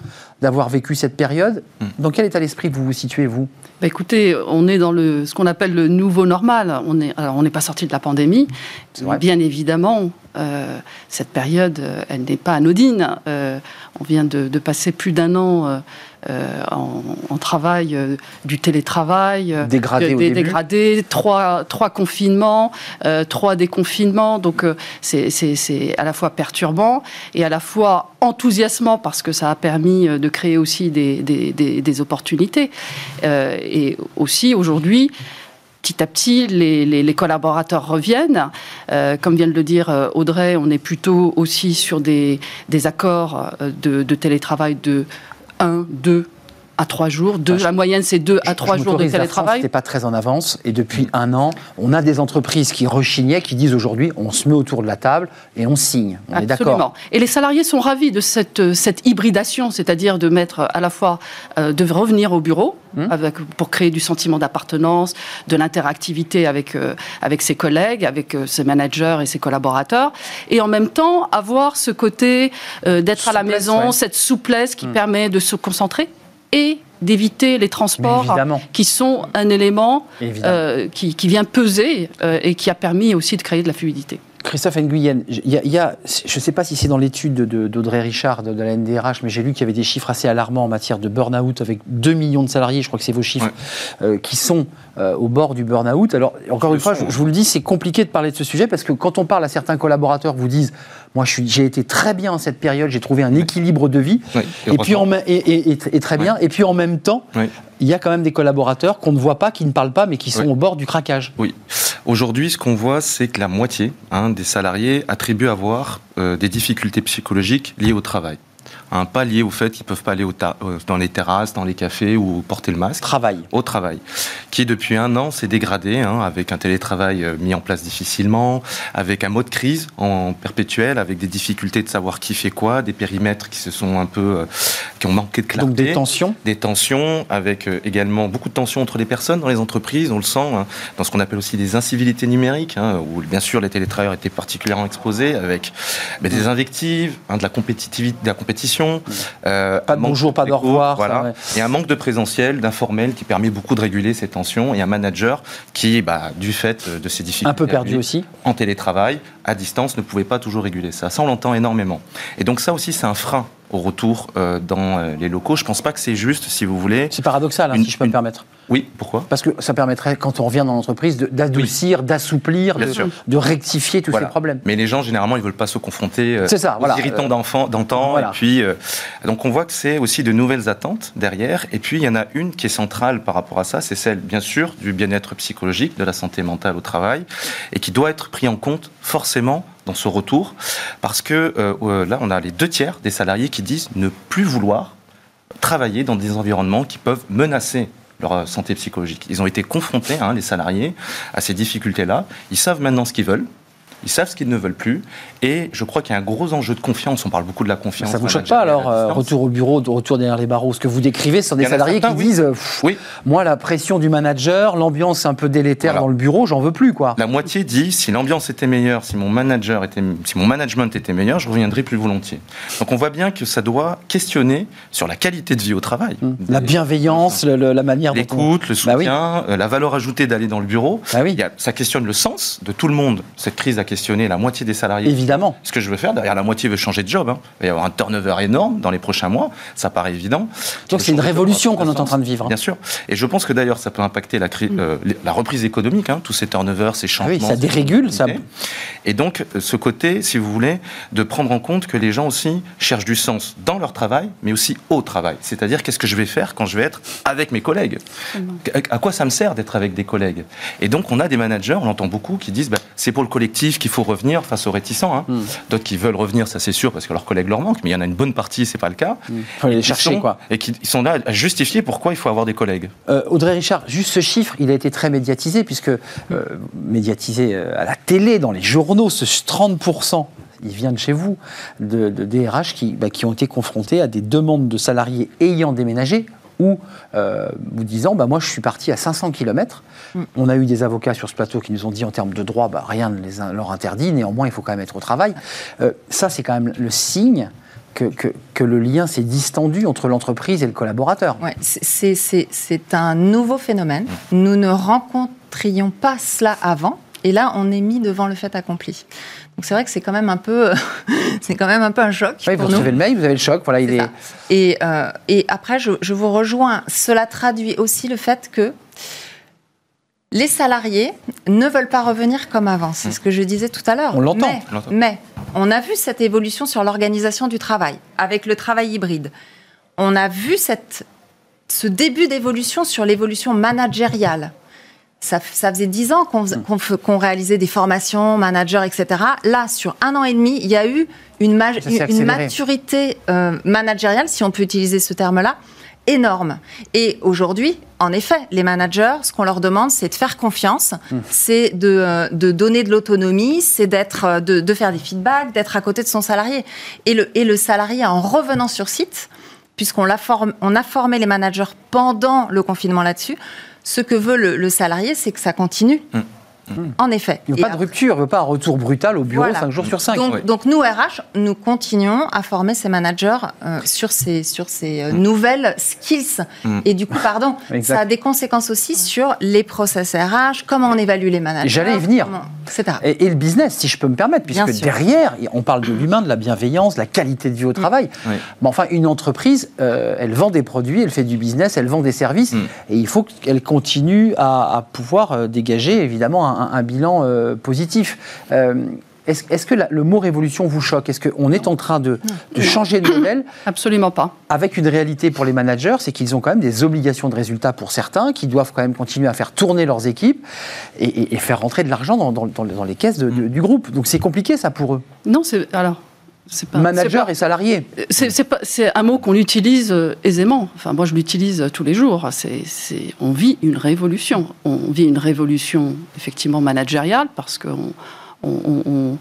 d'avoir vécu cette période. Hmm. Dans quel état d'esprit vous vous situez, vous? Bah, Écoutez, on est dans le, ce qu'on appelle le nouveau normal. On n'est on pas sorti de la pandémie. Bien évidemment, euh, cette période, euh, elle n'est pas anodine. Euh, on vient de, passer plus d'un an en, travail du télétravail, dégradé, des, dégradé trois, trois confinements, trois déconfinements. Donc c'est à la fois perturbant et à la fois enthousiasmant parce que ça a permis de créer aussi des, des, des opportunités. et aussi aujourd'hui, petit à petit, les, collaborateurs reviennent. Euh, comme vient de le dire euh, Audrey, on est plutôt aussi sur des, accords euh, de, de télétravail de 1, 2, à trois jours. Deux, la moyenne, c'est deux à trois jours de télétravail. C'était pas très en avance. Et depuis un an, on a des entreprises qui rechignaient, qui disent aujourd'hui, on se met autour de la table et on signe. On est d'accord. Et les salariés sont ravis de cette, cette hybridation, c'est-à-dire de mettre à la fois, euh, de revenir au bureau hum. avec, pour créer du sentiment d'appartenance, de l'interactivité avec, euh, avec ses collègues, avec euh, ses managers et ses collaborateurs, et en même temps avoir ce côté d'être à la maison, cette souplesse qui hum. permet de se concentrer et d'éviter les transports qui sont un élément euh, qui, vient peser euh, et qui a permis aussi de créer de la fluidité. Christophe Nguyen, il y, a, je ne sais pas si c'est dans l'étude d'Audrey Richard de, la NDRH, mais j'ai lu qu'il y avait des chiffres assez alarmants en matière de burn-out avec 2 millions de salariés, je crois que c'est vos chiffres, euh, qui sont au bord du burn-out. Alors, encore une fois, je, vous le dis, c'est compliqué de parler de ce sujet parce que quand on parle à certains collaborateurs, vous disent moi, j'ai été très bien en cette période, j'ai trouvé un équilibre de vie, et, puis en, et, très bien. Et puis en même temps, il y a quand même des collaborateurs qu'on ne voit pas, qui ne parlent pas, mais qui sont au bord du craquage. Oui. Aujourd'hui, ce qu'on voit, c'est que la moitié hein, des salariés attribuent avoir euh, des difficultés psychologiques liées au travail un pas lié au fait qu'ils peuvent pas aller dans les terrasses, dans les cafés ou porter le masque. Travail. Au travail. Qui depuis un an s'est dégradé, hein, avec un télétravail euh, mis en place difficilement, avec un mode crise en perpétuel, avec des difficultés de savoir qui fait quoi, des périmètres qui se sont un peu, euh, qui ont manqué de clarté. Donc des tensions. Des tensions, avec euh, également beaucoup de tensions entre les personnes dans les entreprises. On le sent hein, dans ce qu'on appelle aussi des incivilités numériques, hein, où bien sûr les télétravailleurs étaient particulièrement exposés, avec des invectives, de la compétitivité, de la compétition euh, pas de bonjour, pas de revoir. Voilà. Et un manque de présentiel, d'informel qui permet beaucoup de réguler ces tensions. Et un manager qui, bah, du fait de ces difficultés. Un peu perdu aussi. En télétravail, à distance, ne pouvait pas toujours réguler ça. Ça, on l'entend énormément. Et donc, ça aussi, c'est un frein au retour euh, dans euh, les locaux. Je ne pense pas que c'est juste, si vous voulez. C'est paradoxal, hein, si je peux me permettre. Oui, pourquoi? Parce que ça permettrait, quand on revient dans l'entreprise, d'adoucir, d'assouplir, de, rectifier tous ces problèmes. Mais les gens, généralement, ils ne veulent pas se confronter euh, ça, aux irritants d'enfants, d'antan. Et puis, donc on voit que c'est aussi de nouvelles attentes derrière. Et puis, il y en a une qui est centrale par rapport à ça, c'est celle, bien sûr, du bien-être psychologique, de la santé mentale au travail, et qui doit être pris en compte forcément dans ce retour, parce que euh, euh, là, on a les deux tiers des salariés qui disent ne plus vouloir travailler dans des environnements qui peuvent menacer leur euh, santé psychologique. Ils ont été confrontés, hein, les salariés, à ces difficultés-là. Ils savent maintenant ce qu'ils veulent. Ils savent ce qu'ils ne veulent plus. Et je crois qu'il y a un gros enjeu de confiance. On parle beaucoup de la confiance. Ça ne vous choque pas alors, euh, retour au bureau, retour derrière les barreaux Ce que vous décrivez, ce sont des salariés qui disent oui. Moi, la pression du manager, l'ambiance un peu délétère dans le bureau, j'en veux plus. quoi. La moitié dit si l'ambiance était meilleure, si mon, manager était, si mon management était meilleur, je reviendrais plus volontiers. Donc on voit bien que ça doit questionner sur la qualité de vie au travail. Hum. La bienveillance, la manière. L'écoute, le bah soutien, euh, la valeur ajoutée d'aller dans le bureau. Bah ça questionne le sens de tout le monde. Cette crise a la moitié des salariés. Évidemment. Ce que je veux faire, derrière la moitié veut changer de job. Hein. Il va y avoir un turnover énorme dans les prochains mois, ça paraît évident. Donc c'est une révolution qu'on est en train de vivre. Bien sûr. Et je pense que d'ailleurs, ça peut impacter la, mm. euh, la reprise économique, hein, tous ces turnovers, ces changements. Ah oui, ça dérégule. Ça... Et donc, euh, ce côté, si vous voulez, de prendre en compte que les gens aussi cherchent du sens dans leur travail, mais aussi au travail. C'est-à-dire, qu'est-ce que je vais faire quand je vais être avec mes collègues? À quoi ça me sert d'être avec des collègues? Et donc, on a des managers, on entend beaucoup, qui disent bah, c'est pour le collectif qu'il faut revenir face aux réticents. Hein. Mm. D'autres qui veulent revenir, ça c'est sûr, parce que leurs collègues leur manquent, mais il y en a une bonne partie, c'est pas le cas. Il faut aller les chercher, quoi. Et qui sont là à justifier pourquoi il faut avoir des collègues. Euh, Audrey Richard, juste ce chiffre, il a été très médiatisé, puisque euh, médiatisé euh, à la télé, dans les journaux, ce 30% il vient de chez vous, de, DRH qui, bah, qui ont été confrontés à des demandes de salariés ayant déménagé ou euh, vous disant bah, moi je suis parti à 500 km. Mm. On a eu des avocats sur ce plateau qui nous ont dit en termes de droit, bah, rien ne les, leur interdit, néanmoins il faut quand même être au travail. Euh, ça c'est quand même le signe que, que, le lien s'est distendu entre l'entreprise et le collaborateur. Ouais, c'est un nouveau phénomène. Nous ne rencontrions pas cela avant. et là, on est mis devant le fait accompli. Donc c'est vrai que c'est quand même un peu, c'est quand même un peu un choc. Oui, vous recevez le mail, vous avez le choc, voilà, il est. Et, euh, et après, je, je, vous rejoins. Cela traduit aussi le fait que les salariés ne veulent pas revenir comme avant. C'est ce que je disais tout à l'heure. On l'entend. Mais, on a vu cette évolution sur l'organisation du travail, avec le travail hybride. On a vu cette, ce début d'évolution sur l'évolution managériale. Ça, faisait dix ans qu'on réalisait des formations, managers, etc. Là, sur un an et demi, il y a eu une, une maturité euh, managériale, si on peut utiliser ce terme-là, énorme. Et aujourd'hui, en effet, les managers, ce qu'on leur demande, c'est de faire confiance, mmh. c'est de, de, donner de l'autonomie, c'est d'être, de, de, faire des feedbacks, d'être à côté de son salarié. Et le, et le salarié, en revenant sur site, puisqu'on on a formé les managers pendant le confinement là-dessus, ce que veut le, salarié, c'est que ça continue. Mmh. Mmh. En effet. Il ne veut pas de rupture, il ne veut pas un retour brutal au bureau 5 jours sur 5. Donc, nous, RH, nous continuons à former ces managers euh, sur ces, sur ces euh, mmh. nouvelles skills. Mmh. Et du coup, pardon, ça a des conséquences aussi sur les process RH, comment on évalue les managers. J'allais y venir. Et, le business, si je peux me permettre, puisque derrière, on parle de l'humain, de la bienveillance, de la qualité de vie au travail. Mais enfin, une entreprise, euh, elle vend des produits, elle fait du business, elle vend des services. Et il faut qu'elle continue à, à pouvoir dégager, évidemment, un un, bilan euh, positif. Euh, est-ce que le mot révolution vous choque? Est-ce qu'on est en train de, changer de modèle Absolument pas. Avec une réalité pour les managers, c'est qu'ils ont quand même des obligations de résultats pour certains, qui doivent quand même continuer à faire tourner leurs équipes et, faire rentrer de l'argent dans, les caisses du groupe. Donc c'est compliqué ça pour eux. Non, c'est alors pas, Manager et salarié. C'est un mot qu'on utilise euh, aisément. Enfin, moi, je l'utilise tous les jours. C'est on vit une révolution. On vit une révolution effectivement managériale parce qu'on on,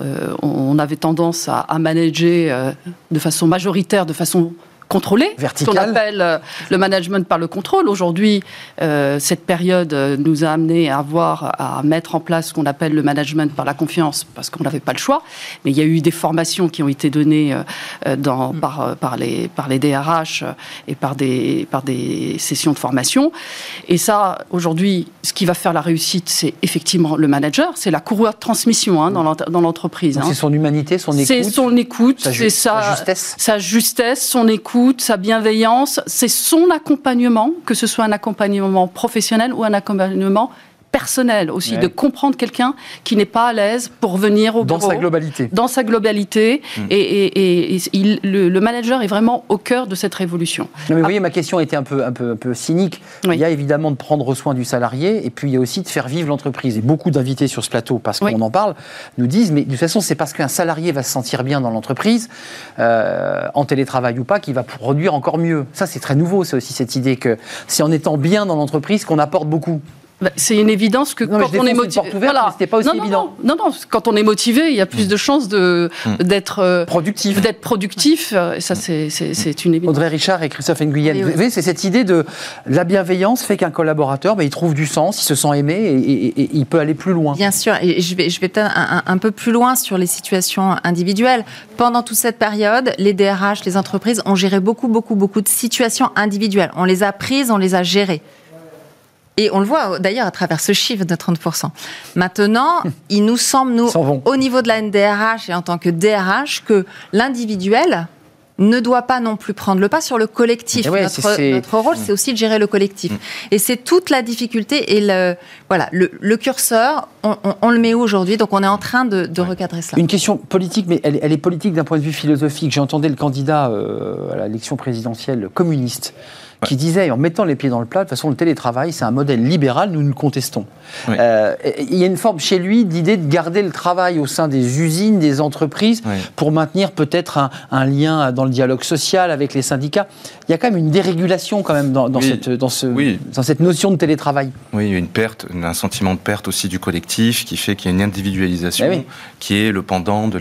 euh, on, avait tendance à, à manager euh, de façon majoritaire, de façon contrôlé, ce qu'on appelle euh, le management par le contrôle. Aujourd'hui, euh, cette période euh, nous a amené à avoir, à mettre en place ce qu'on appelle le management par la confiance, parce qu'on n'avait pas le choix. Mais il y a eu des formations qui ont été données dans, mm. par, par, les, par les DRH et par des, par des sessions de formation. Et ça, aujourd'hui, ce qui va faire la réussite, c'est effectivement le manager, c'est la courroie de transmission hein, dans l'entreprise. Hein. C'est son humanité, son écoute. C'est son écoute, c'est sa, justesse. sa justesse, son écoute sa bienveillance, c'est son accompagnement, que ce soit un accompagnement professionnel ou un accompagnement personnel aussi, de comprendre quelqu'un qui n'est pas à l'aise pour venir au bureau. Dans sa globalité. Dans sa globalité. Hmm. Et, il, le, manager est vraiment au cœur de cette révolution. Non, mais vous voyez, ma question était un peu, un peu, un peu cynique. Il y a évidemment de prendre soin du salarié, et puis il y a aussi de faire vivre l'entreprise. Et beaucoup d'invités sur ce plateau, parce qu'on en parle, nous disent, mais de toute façon, c'est parce qu'un salarié va se sentir bien dans l'entreprise, euh, en télétravail ou pas, qu'il va produire encore mieux. Ça, c'est très nouveau, c'est aussi cette idée que c'est en étant bien dans l'entreprise qu'on apporte beaucoup. Bah, c'est une évidence que quand on est motivé, voilà. pas aussi non, évident. Non, non, quand on est motivé, il y a plus de chances de mmh. d'être euh, productif. D'être productif. Et ça, c'est une évidence. Audrey Richard et Christophe Nguyen. Vous voyez, c'est cette idée de la bienveillance fait qu'un collaborateur, bah, il trouve du sens, il se sent aimé et, il peut aller plus loin. Bien sûr. Et je vais, je vais peut-être un, un, peu plus loin sur les situations individuelles. Pendant toute cette période, les DRH, les entreprises ont géré beaucoup, beaucoup, beaucoup de situations individuelles. On les a prises, on les a gérées. Et on le voit d'ailleurs à travers ce chiffre de 30%. Maintenant, il nous semble, nous, au niveau de la NDRH et en tant que DRH, que l'individuel ne doit pas non plus prendre le pas sur le collectif. Eh notre, rôle, c'est aussi de gérer le collectif. Mm. Et c'est toute la difficulté et le, voilà, le, curseur, on, le met où aujourd'hui? Donc on est en train de, recadrer cela. Une question politique, mais elle, est politique d'un point de vue philosophique. J'ai entendu le candidat euh, à l'élection présidentielle communiste qui disait, en mettant les pieds dans le plat, de toute façon, le télétravail, c'est un modèle libéral, nous nous contestons. Euh, il y a une forme chez lui d'idée de garder le travail au sein des usines, des entreprises, pour maintenir peut-être un, lien dans le dialogue social avec les syndicats. Il y a quand même une dérégulation quand même dans, cette, dans, ce, dans cette notion de télétravail. Oui, il y a une perte, un sentiment de perte aussi du collectif qui fait qu'il y a une individualisation eh qui est le pendant de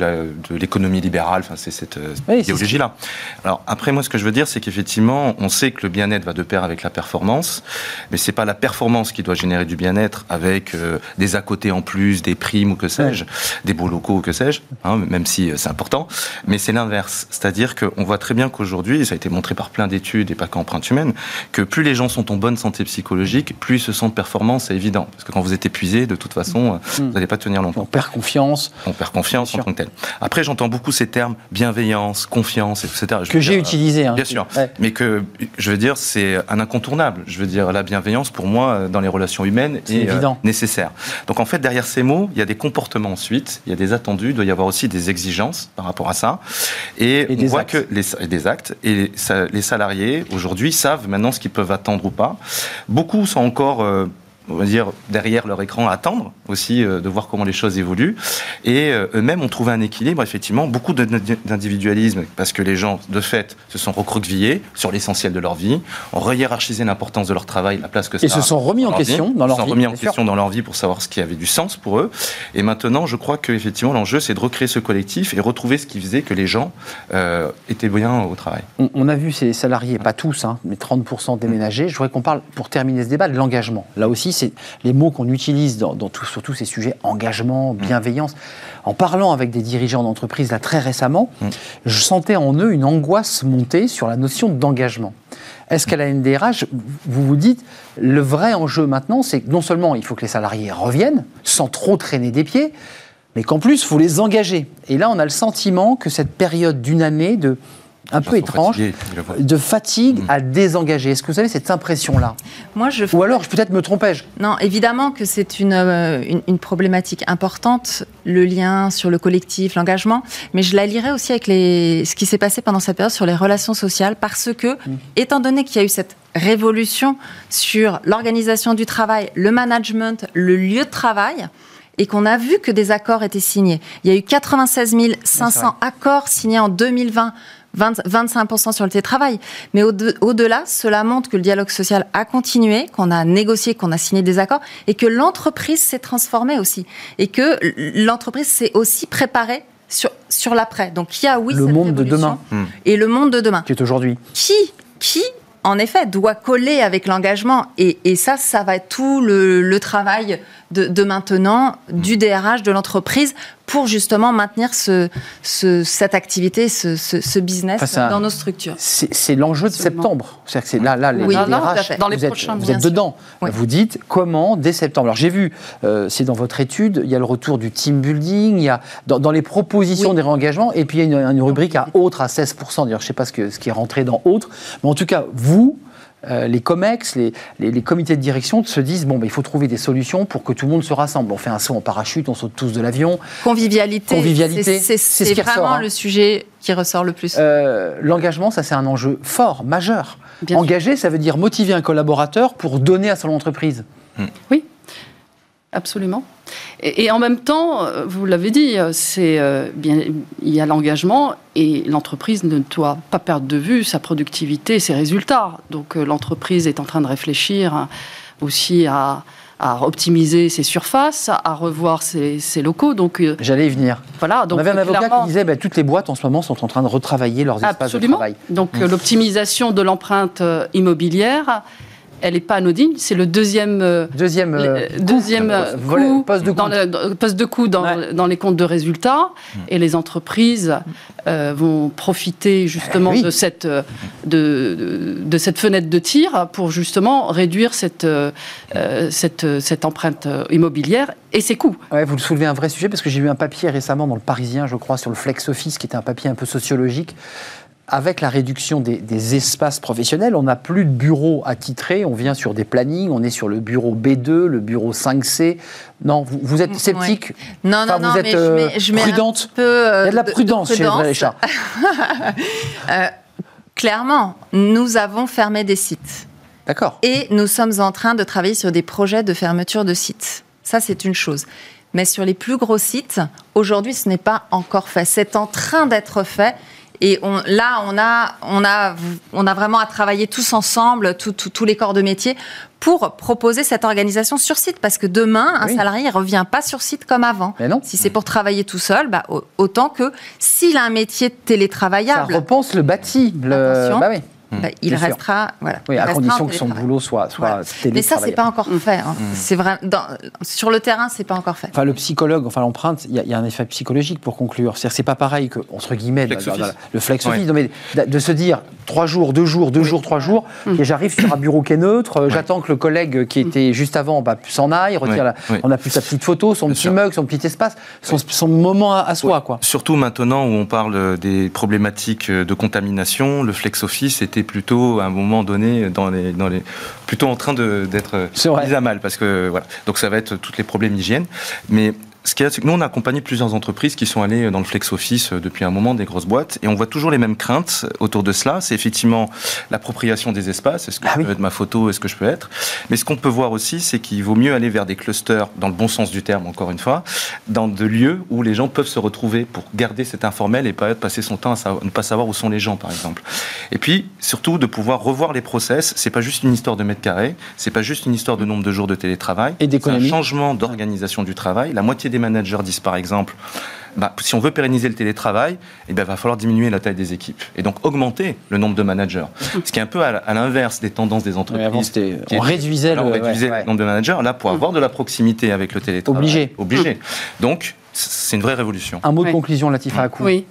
l'économie libérale. Enfin, c'est cette euh, idéologie-là. Alors après, moi, ce que je veux dire, c'est qu'effectivement, on sait que le bien bien-être va de pair avec la performance, mais c'est pas la performance qui doit générer du bien-être avec euh, des à côté en plus, des primes ou que sais-je, des beaux locaux ou que sais-je, hein, même si c'est important, mais c'est l'inverse. C'est-à-dire qu'on voit très bien qu'aujourd'hui, ça a été montré par plein d'études et pas qu'empreinte humaine, que plus les gens sont en bonne santé psychologique, plus ils se sentent performants, c'est évident. Parce que quand vous êtes épuisé, de toute façon, mm. vous n'allez pas tenir longtemps. On perd confiance. On perd confiance en tant que tel. Après, j'entends beaucoup ces termes bienveillance, confiance, etc. que j'ai utilisé. Hein, bien sûr. Mais que, je veux dire, c'est un incontournable. Je veux dire, la bienveillance, pour moi, dans les relations humaines, est, euh, nécessaire. Donc, en fait, derrière ces mots, il y a des comportements ensuite, il y a des attendus, il doit y avoir aussi des exigences par rapport à ça. Et, on voit que les, des actes. Et les salariés, aujourd'hui, savent maintenant ce qu'ils peuvent attendre ou pas. Beaucoup sont encore euh, on va dire, derrière leur écran à attendre aussi euh, de voir comment les choses évoluent. Et euh, eux-mêmes ont trouvé un équilibre, effectivement, beaucoup d'individualisme, parce que les gens, de fait, se sont recroquevillés sur l'essentiel de leur vie, ont re-hiérarchisé l'importance de leur travail, la place que ça Et se sont remis en question dans leur vie. Se sont remis en question dans leur vie pour savoir ce qui avait du sens pour eux. Et maintenant, je crois qu'effectivement, l'enjeu, c'est de recréer ce collectif et retrouver ce qui faisait que les gens euh, étaient bien au travail. On, a vu ces salariés, pas tous, hein, mais 30% déménagés. Je voudrais qu'on parle, pour terminer ce débat, de l'engagement. Là aussi, c'est les mots qu'on utilise dans, tout, sur tous ces sujets, engagement, mm. bienveillance. En parlant avec des dirigeants d'entreprise là très récemment, mm. je sentais en eux une angoisse monter sur la notion d'engagement. Est-ce qu'à la NDRH, vous vous dites, le vrai enjeu maintenant, c'est que non seulement il faut que les salariés reviennent, sans trop traîner des pieds, mais qu'en plus, il faut les engager. Et là, on a le sentiment que cette période d'une année de un peu étrange, de fatigue mm. à désengager. Est-ce que vous avez cette impression-là Moi, je. Ou alors, peut-être me trompais-je Non, évidemment que c'est une, euh, une, problématique importante, le lien sur le collectif, l'engagement. Mais je la lirai aussi avec les, ce qui s'est passé pendant cette période sur les relations sociales, parce que, mm. étant donné qu'il y a eu cette révolution sur l'organisation du travail, le management, le lieu de travail, et qu'on a vu que des accords étaient signés. Il y a eu 96 500 accords signés en 2020 25% sur le télétravail. Mais au-delà, cela montre que le dialogue social a continué, qu'on a négocié, qu'on a signé des accords et que l'entreprise s'est transformée aussi. Et que l'entreprise s'est aussi préparée sur, sur l'après. Donc il y a, oui, le monde de demain. Et le monde de demain. Qui est aujourd'hui. Qui, qui en effet, doit coller avec l'engagement. Et, et, ça, ça va être tout le, le travail de, de, maintenant du DRH, de l'entreprise, pour justement maintenir ce, ce, cette activité, ce, ce, business dans nos structures. C'est l'enjeu de septembre. C'est-à-dire que c'est là, là, les, DRH, dans les vous, êtes, vous êtes dedans. Vous dites comment dès septembre? Alors j'ai vu, euh, c'est dans votre étude, il y a le retour du team building, il y a dans, dans les propositions des réengagements, et puis il y a une, une rubrique à autres à 16%. D'ailleurs, je ne sais pas ce, que, ce qui est rentré dans autres, mais en tout cas, vous, euh, les COMEX, les, comités de direction se disent bon, ben, il faut trouver des solutions pour que tout le monde se rassemble. On fait un saut en parachute, on saute tous de l'avion. Convivialité. Convivialité. C'est vraiment hein. le sujet qui ressort le plus. Euh, l'engagement, ça c'est un enjeu fort, majeur. Engager, ça veut dire motiver un collaborateur pour donner à son entreprise. Oui, absolument. Et, en même temps, euh, vous l'avez dit, euh, c'est euh, bien, il y a l'engagement et l'entreprise ne doit pas perdre de vue sa productivité, ses résultats. Donc l'entreprise est en train de réfléchir aussi à, optimiser ses surfaces, à revoir ses, locaux. Donc j'allais y venir. Voilà. Donc, On avait un avocat qui disait ben, toutes les boîtes en ce moment sont en train de retravailler leurs espaces de travail. Donc mmh. l'optimisation de l'empreinte immobilière elle n'est pas anodine. C'est le deuxième, euh, deuxième, euh, deuxième euh, poste de, dans le, poste de coût dans, dans, les comptes de résultats. Et les entreprises vont profiter justement eh de, cette, de, de, cette fenêtre de tir pour justement réduire cette, cette, cette empreinte immobilière et ses coûts. Ouais, vous soulevez un vrai sujet parce que j'ai lu un papier récemment dans le Parisien, je crois, sur le flex office, qui était un papier un peu sociologique avec la réduction des, espaces professionnels, on n'a plus de bureaux attitrés, on vient sur des plannings, on est sur le bureau B2, le bureau 5C. Non, vous, êtes sceptique? Non, non, non, vous êtes mais je mets, prudente un peu, euh, Il y a de la prudence, chez Richard. euh, clairement, nous avons fermé des sites. D'accord. Et nous sommes en train de travailler sur des projets de fermeture de sites. Ça, c'est une chose. Mais sur les plus gros sites, aujourd'hui, ce n'est pas encore fait. C'est en train d'être fait. Et on, là, on a, on, a, on a vraiment à travailler tous ensemble, tous les corps de métier, pour proposer cette organisation sur site. Parce que demain, un salarié ne revient pas sur site comme avant. Mais non. Si c'est pour travailler tout seul, bah, autant que s'il a un métier télétravaillable. Ça repense le bâti. Le... Bah bah, il restera. Voilà, oui, à condition que son boulot soit, soit Mais ça, c'est pas encore fait. Hein. C'est vrai. sur le terrain, c'est pas encore fait. Enfin, le psychologue, enfin l'empreinte, il y, a un effet psychologique pour conclure. C'est-à-dire, c'est pas pareil que entre guillemets le flex office. mais de se dire trois jours, deux jours, deux jours, trois jours, mm. et j'arrive sur un bureau qui est neutre, euh, j'attends que le collègue qui était juste avant bah, s'en aille, retire on a plus sa petite photo, son petit mug, son petit espace, son, moment à, soi. Quoi. Surtout maintenant où on parle des problématiques de contamination, le flex office était plutôt à un moment donné dans les, dans les plutôt en train d'être mis à mal parce que voilà. Donc ça va être tous les problèmes d'hygiène, mais ce qu'il y a, c'est que nous, on a accompagné plusieurs entreprises qui sont allées dans le flex office euh, depuis un moment, des grosses boîtes, et on voit toujours les mêmes craintes autour de cela. C'est effectivement l'appropriation des espaces. Est-ce que ah je peux être ma photo Est-ce que je peux être? Mais ce qu'on peut voir aussi, c'est qu'il vaut mieux aller vers des clusters, dans le bon sens du terme, encore une fois, dans de lieux où les gens peuvent se retrouver pour garder cet informel et pas passer son temps à ne pas savoir où sont les gens, par exemple. Et puis, surtout, de pouvoir revoir les process. C'est pas juste une histoire de mètres carrés, c'est pas juste une histoire de nombre de jours de télétravail. Et d'économie. Un changement d'organisation du travail. La moitié des managers disent par exemple, bah, si on veut pérenniser le télétravail, il eh ben, va falloir diminuer la taille des équipes et donc augmenter le nombre de managers. Ce qui est un peu à, l'inverse des tendances des entreprises. on réduisait, le, nombre de managers. Là, pour avoir de la proximité avec le télétravail. Obligé. Obligé. Donc, c'est une vraie révolution. Un mot de conclusion, Latifa Akou. Oui.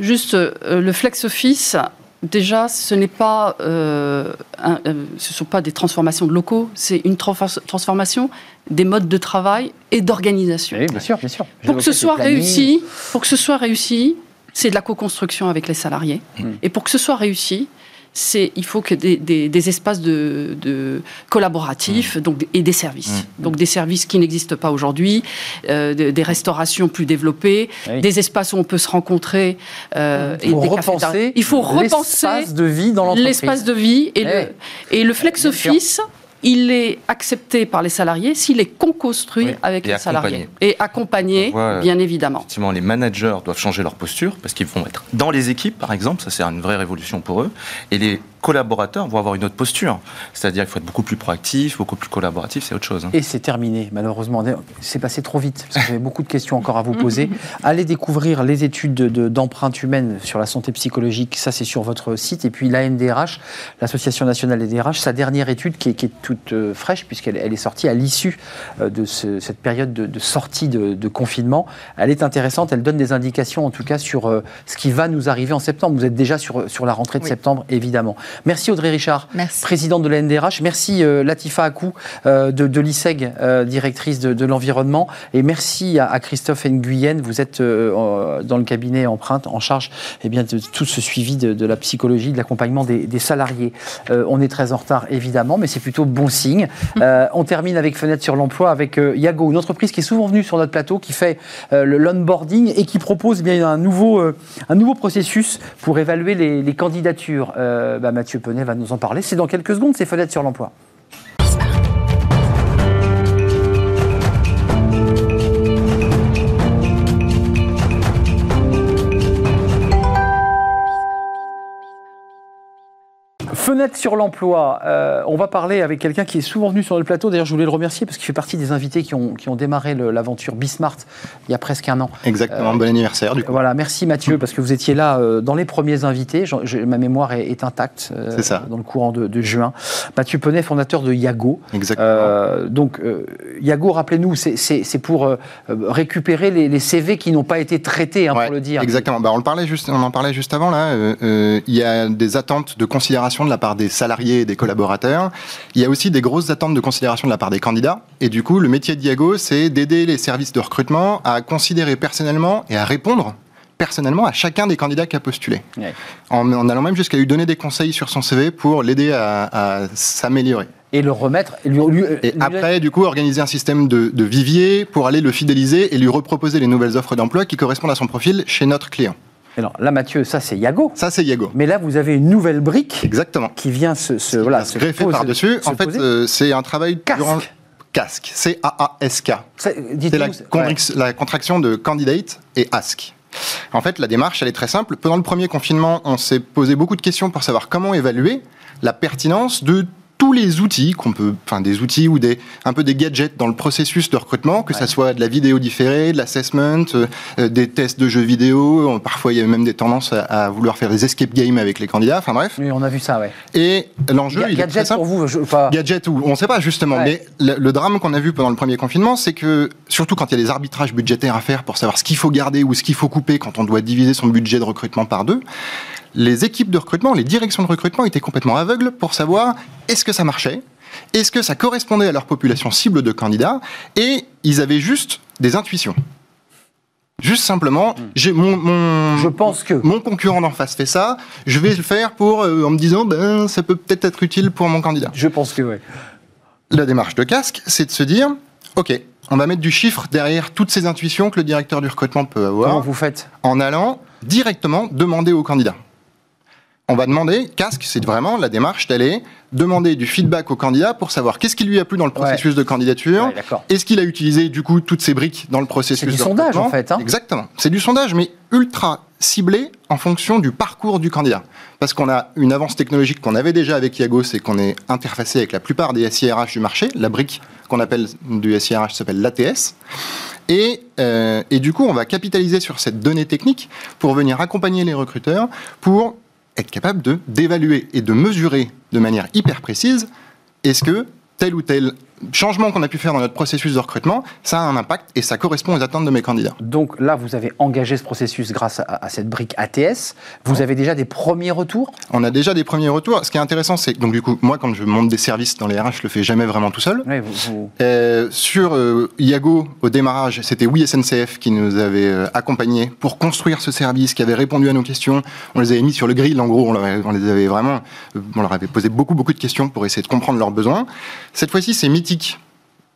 Juste, euh, le flex office, déjà, ce n'est pas, euh, euh, ce sont pas des transformations de locaux, c'est une transformation des modes de travail et d'organisation. Oui, bien sûr, bien sûr. Pour que ce soit réussi, pour que ce soit réussi, c'est de la co-construction avec les salariés. Mmh. Et pour que ce soit réussi, c'est il faut que des, espaces de, collaboratifs mmh. donc, et des services. Mmh. Donc des services qui n'existent pas aujourd'hui, euh, des restaurations plus développées, des espaces où on peut se rencontrer. Euh, et des repenser il faut repenser l'espace de vie dans l'entreprise. L'espace de vie et, le, et le flex office il est accepté par les salariés s'il est co-construit avec les salariés. Et accompagné, bien évidemment. Effectivement, les managers doivent changer leur posture parce qu'ils vont être dans les équipes, par exemple, ça c'est une vraie révolution pour eux, et les collaborateurs vont avoir une autre posture. C'est-à-dire qu'il faut être beaucoup plus proactif, beaucoup plus collaboratif, c'est autre chose. Hein. Et c'est terminé, malheureusement. C'est passé trop vite, parce que j'avais beaucoup de questions encore à vous poser. Allez découvrir les études d'empreinte de, humaine sur la santé psychologique, ça c'est sur votre site. Et puis l'ANDRH, l'Association nationale des DRH, sa dernière étude qui est, toute euh, fraîche, puisqu'elle est sortie à l'issue euh, de cette période de, sortie de, confinement. Elle est intéressante, elle donne des indications en tout cas sur euh, ce qui va nous arriver en septembre. Vous êtes déjà sur, sur la rentrée de septembre, évidemment. Merci Audrey Richard, présidente de la NDRH. Merci euh, Latifa Akou euh, de, l'ISEG, euh, directrice de, l'environnement. Et merci à, Christophe Nguyen. Vous êtes dans le cabinet Empreinte en charge eh bien, de tout ce suivi de, la psychologie, de l'accompagnement des, salariés. on est très en retard évidemment, mais c'est plutôt bon signe. on termine avec Fenêtre sur l'emploi avec Yago, une entreprise qui est souvent venue sur notre plateau, qui fait l'onboarding et qui propose eh bien un nouveau, un nouveau processus pour évaluer les, candidatures. Bah, Mathieu Penet va nous en parler. C'est dans quelques secondes, ces fenêtres sur l'emploi. Fenêtre sur l'emploi, euh, on va parler avec quelqu'un qui est souvent venu sur le plateau. D'ailleurs, je voulais le remercier parce qu'il fait partie des invités qui ont, qui ont démarré l'aventure Bismart il y a presque un an. Exactement, bon anniversaire du coup. Voilà, merci Mathieu parce que vous étiez là euh, dans les premiers invités. ma mémoire est, intacte euh, ça. dans le courant de, juin. Mathieu Penet, fondateur de Yago. Exactement. donc, Yago, rappelez-nous, c'est pour récupérer les, CV qui n'ont pas été traités, hein, pour le dire. Exactement. Bah, on, le parlait juste, on en parlait juste avant là. Il y a des attentes de considération de la part des salariés et des collaborateurs. Il y a aussi des grosses attentes de considération de la part des candidats. Et du coup, le métier de Diago, c'est d'aider les services de recrutement à considérer personnellement et à répondre personnellement à chacun des candidats qui a postulé. En, allant même jusqu'à lui donner des conseils sur son CV pour l'aider à, s'améliorer. Et le remettre. et après, du coup, organiser un système de, de vivier pour aller le fidéliser et lui reproposer les nouvelles offres d'emploi qui correspondent à son profil chez notre client. Là, Mathieu, ça c'est Yago. Ça c'est Yago. Mais là, vous avez une nouvelle brique. Exactement. Qui vient se, se, voilà, se greffer par-dessus. En fait, euh, c'est un travail Casque. Durant... Casque. C-A-A-S-K. C'est la, la, contraction de candidate et ask. En fait, la démarche, elle est très simple. Pendant le premier confinement, on s'est posé beaucoup de questions pour savoir comment évaluer la pertinence de tous les outils qu'on peut, enfin des outils ou des un peu des gadgets dans le processus de recrutement, que ça soit de la vidéo différée, de l'assessment, euh, des tests de jeux vidéo. Parfois, il y a même des tendances à, vouloir faire des escape games avec les candidats. Enfin bref. Oui, on a vu ça, ouais. Et l'enjeu, il gadget est très pour vous, je, pas... gadget ou on ne sait pas justement. Mais le, drame qu'on a vu pendant le premier confinement, c'est que surtout quand il y a des arbitrages budgétaires à faire pour savoir ce qu'il faut garder ou ce qu'il faut couper quand on doit diviser son budget de recrutement par deux, les équipes de recrutement, les directions de recrutement étaient complètement aveugles pour savoir est-ce que ça marchait, est-ce que ça correspondait à leur population cible de candidats, et ils avaient juste des intuitions. Juste simplement, hmm. mon, je pense que mon concurrent d'en face fait ça, je vais le faire pour euh, en me disant ben ça peut peut-être être utile pour mon candidat. Je pense que oui. La démarche de casque, c'est de se dire ok, on va mettre du chiffre derrière toutes ces intuitions que le directeur du recrutement peut avoir. Comment vous faites? En allant directement demander au candidat on va demander, casque, c'est vraiment la démarche d'aller demander du feedback au candidat pour savoir qu'est-ce qui lui a plu dans le processus de candidature. Est-ce qu'il a utilisé du coup toutes ces briques dans le processus C'est du sondage en fait. Hein. Exactement. C'est du sondage, mais ultra ciblé en fonction du parcours du candidat. Parce qu'on a une avance technologique qu'on avait déjà avec Iago, c'est qu'on est interfacé avec la plupart des SIRH du marché. La brique qu'on appelle du SIRH s'appelle l'ATS. Et, euh, et du coup, on va capitaliser sur cette donnée technique pour venir accompagner les recruteurs pour être capable de d'évaluer et de mesurer de manière hyper précise est-ce que tel ou tel changement qu'on a pu faire dans notre processus de recrutement, ça a un impact et ça correspond aux attentes de mes candidats. Donc là, vous avez engagé ce processus grâce à, cette brique ATS. Vous avez déjà des premiers retours? On a déjà des premiers retours. Ce qui est intéressant, c'est que, donc du coup, moi, quand je monte des services dans les RH, je le fais jamais vraiment tout seul. Euh, sur euh, Iago, au démarrage, c'était Oui SNCF qui nous avait euh, accompagnés pour construire ce service, qui avait répondu à nos questions. On les avait mis sur le grill, en gros, on, on les avait vraiment, on leur avait posé beaucoup, beaucoup de questions pour essayer de comprendre leurs besoins. Cette fois-ci, c'est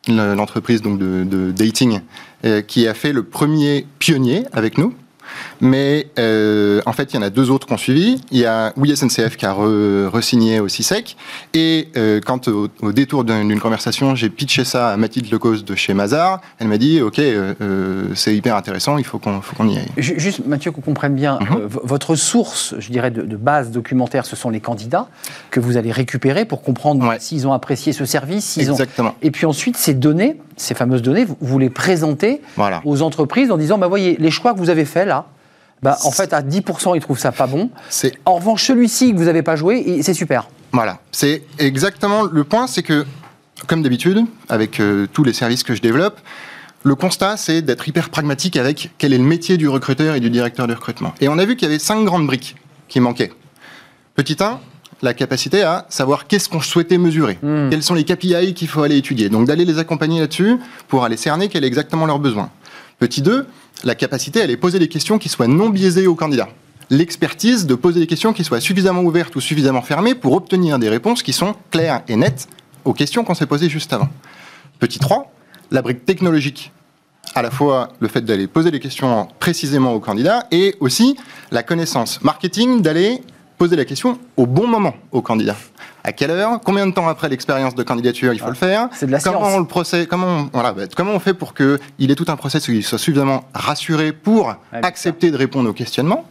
l'entreprise de, dating, euh, qui a fait le premier pionnier avec nous. Mais euh, en fait, il y en a deux autres qui ont suivi. Il y a Oui SNCF qui a re-signé au CISEC. Et euh, quand au, détour d'une conversation, j'ai pitché ça à Mathilde Lecause de chez Mazar, elle m'a dit Ok, euh, c'est hyper intéressant, il faut qu'on y aille. Juste, Mathieu, qu'on comprenne bien, mhm. votre source, je dirais, de, base documentaire, ce sont les candidats que vous allez récupérer pour comprendre s'ils ont apprécié ce service. Exactement. Ont... Et puis ensuite, ces données, ces fameuses données, vous, les présentez aux entreprises en disant bah, voyez, les choix que vous avez faits là, bah, en fait, à 10%, ils trouvent ça pas bon. En revanche, celui-ci que vous n'avez pas joué, c'est super. Voilà. C'est exactement le point, c'est que, comme d'habitude, avec euh, tous les services que je développe, le constat, c'est d'être hyper pragmatique avec quel est le métier du recruteur et du directeur de recrutement. Et on a vu qu'il y avait cinq grandes briques qui manquaient. Petit 1, la capacité à savoir qu'est-ce qu'on souhaitait mesurer, hmm. quels sont les KPI qu'il faut aller étudier. Donc d'aller les accompagner là-dessus pour aller cerner quel est exactement leur besoin. Petit 2, la capacité à aller poser des questions qui soient non biaisées aux candidats. L'expertise de poser des questions qui soient suffisamment ouvertes ou suffisamment fermées pour obtenir des réponses qui sont claires et nettes aux questions qu'on s'est posées juste avant. Petit 3, la brique technologique. À la fois le fait d'aller poser des questions précisément aux candidats et aussi la connaissance marketing d'aller poser la question au bon moment aux candidats. À quelle heure Combien de temps après l'expérience de candidature il faut le faire C'est de la comment On le procès, comment, on, voilà, bah, comment on fait pour qu'il ait tout un process où il soit suffisamment rassuré pour accepter de répondre aux questionnements?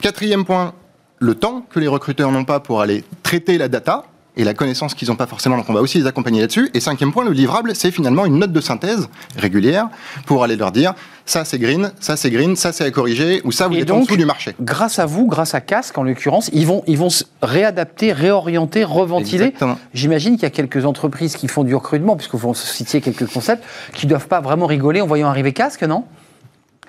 Quatrième point, le temps que les recruteurs n'ont pas pour aller traiter la data et la connaissance qu'ils n'ont pas forcément. Donc on va aussi les accompagner là-dessus. Et cinquième point, le livrable, c'est finalement une note de synthèse régulière pour aller leur dire ça c'est green, ça c'est green, ça c'est à corriger, ou ça vous êtes en dessous du marché. Grâce à vous, grâce à Casque en l'occurrence, ils vont, ils vont se réadapter, réorienter, reventiler. J'imagine qu'il y a quelques entreprises qui font du recrutement, puisque vous citiez quelques concepts, qui ne doivent pas vraiment rigoler en voyant arriver Casque, non?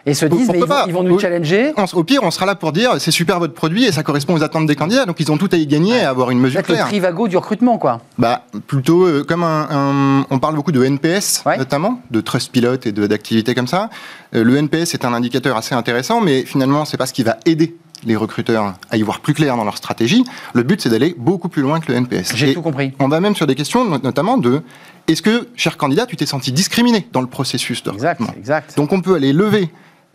Et se disent, mais ils, vont, nous challenger. au pire, on sera là pour dire, c'est super votre produit et ça correspond aux attentes des candidats, donc ils ont tout à y gagner à avoir une mesure claire. le Trivago du recrutement, quoi. Bah, plutôt euh, comme un, On parle beaucoup de NPS, notamment, de Trust Pilot et d'activités comme ça. Euh, le NPS est un indicateur assez intéressant, mais finalement, c'est pas ce qui va aider les recruteurs à y voir plus clair dans leur stratégie. Le but, c'est d'aller beaucoup plus loin que le NPS. J'ai tout compris. On va même sur des questions, notamment de est-ce que, cher candidat, tu t'es senti discriminé dans le processus de recrutement? exact, exact. Donc on peut aller lever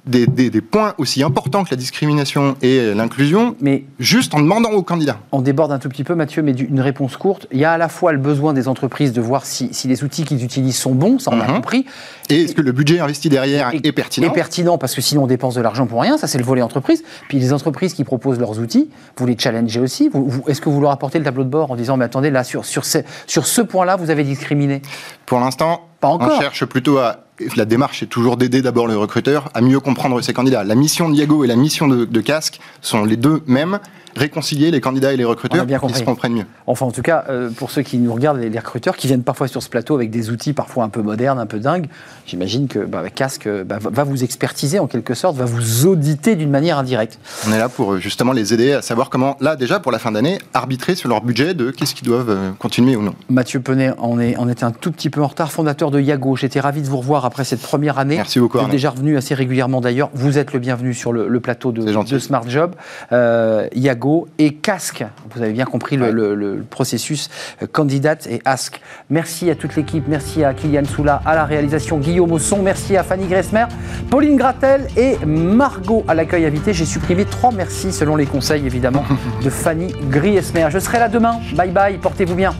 des, points aussi importants que la discrimination et l'inclusion, mais juste en demandant aux candidats. On déborde un tout petit peu, Mathieu, mais une réponse courte. Il y a à la fois le besoin des entreprises de voir si, les outils qu'ils utilisent sont bons, ça on a mhm. compris. Et est-ce que le budget investi derrière est, pertinent Est pertinent, parce que sinon on dépense de l'argent pour rien, ça c'est le volet entreprise. Puis les entreprises qui proposent leurs outils, vous les challengez aussi. est-ce que vous leur apportez le tableau de bord en disant, mais attendez, là, sur, sur, sur ce point-là, vous avez discriminé? Pour l'instant, on cherche plutôt à la démarche est toujours d'aider d'abord le recruteur à mieux comprendre ses candidats. La mission de Diago et la mission de, de Casque sont les deux mêmes réconcilier les candidats et les recruteurs pour qu'ils se comprennent mieux. Enfin, en tout cas, euh, pour ceux qui nous regardent, les, recruteurs qui viennent parfois sur ce plateau avec des outils parfois un peu modernes, un peu dingues, j'imagine que bah, Casque bah, va vous expertiser en quelque sorte, va vous auditer d'une manière indirecte. On est là pour euh, justement les aider à savoir comment, là déjà pour la fin d'année, arbitrer sur leur budget de qu'est-ce qu'ils doivent euh, continuer ou non. Mathieu Penet, on, est, on était un tout petit peu en retard, fondateur de Yago. J'étais ravi de vous revoir après cette première année. Merci beaucoup. Vous êtes déjà revenu assez régulièrement d'ailleurs. Vous êtes le bienvenu sur le, plateau de, de Smart Job. Yago et Casque vous avez bien compris le, processus euh, candidate et ask. Merci à toute l'équipe, merci à Kylian Soula, à la réalisation Guillaume Ausson, merci à Fanny Gressmer, Pauline Gratel et Margot à l'accueil invité. J'ai supprimé trois merci selon les conseils évidemment de Fanny Griesmer. Je serai là demain. Bye bye, portez-vous bien.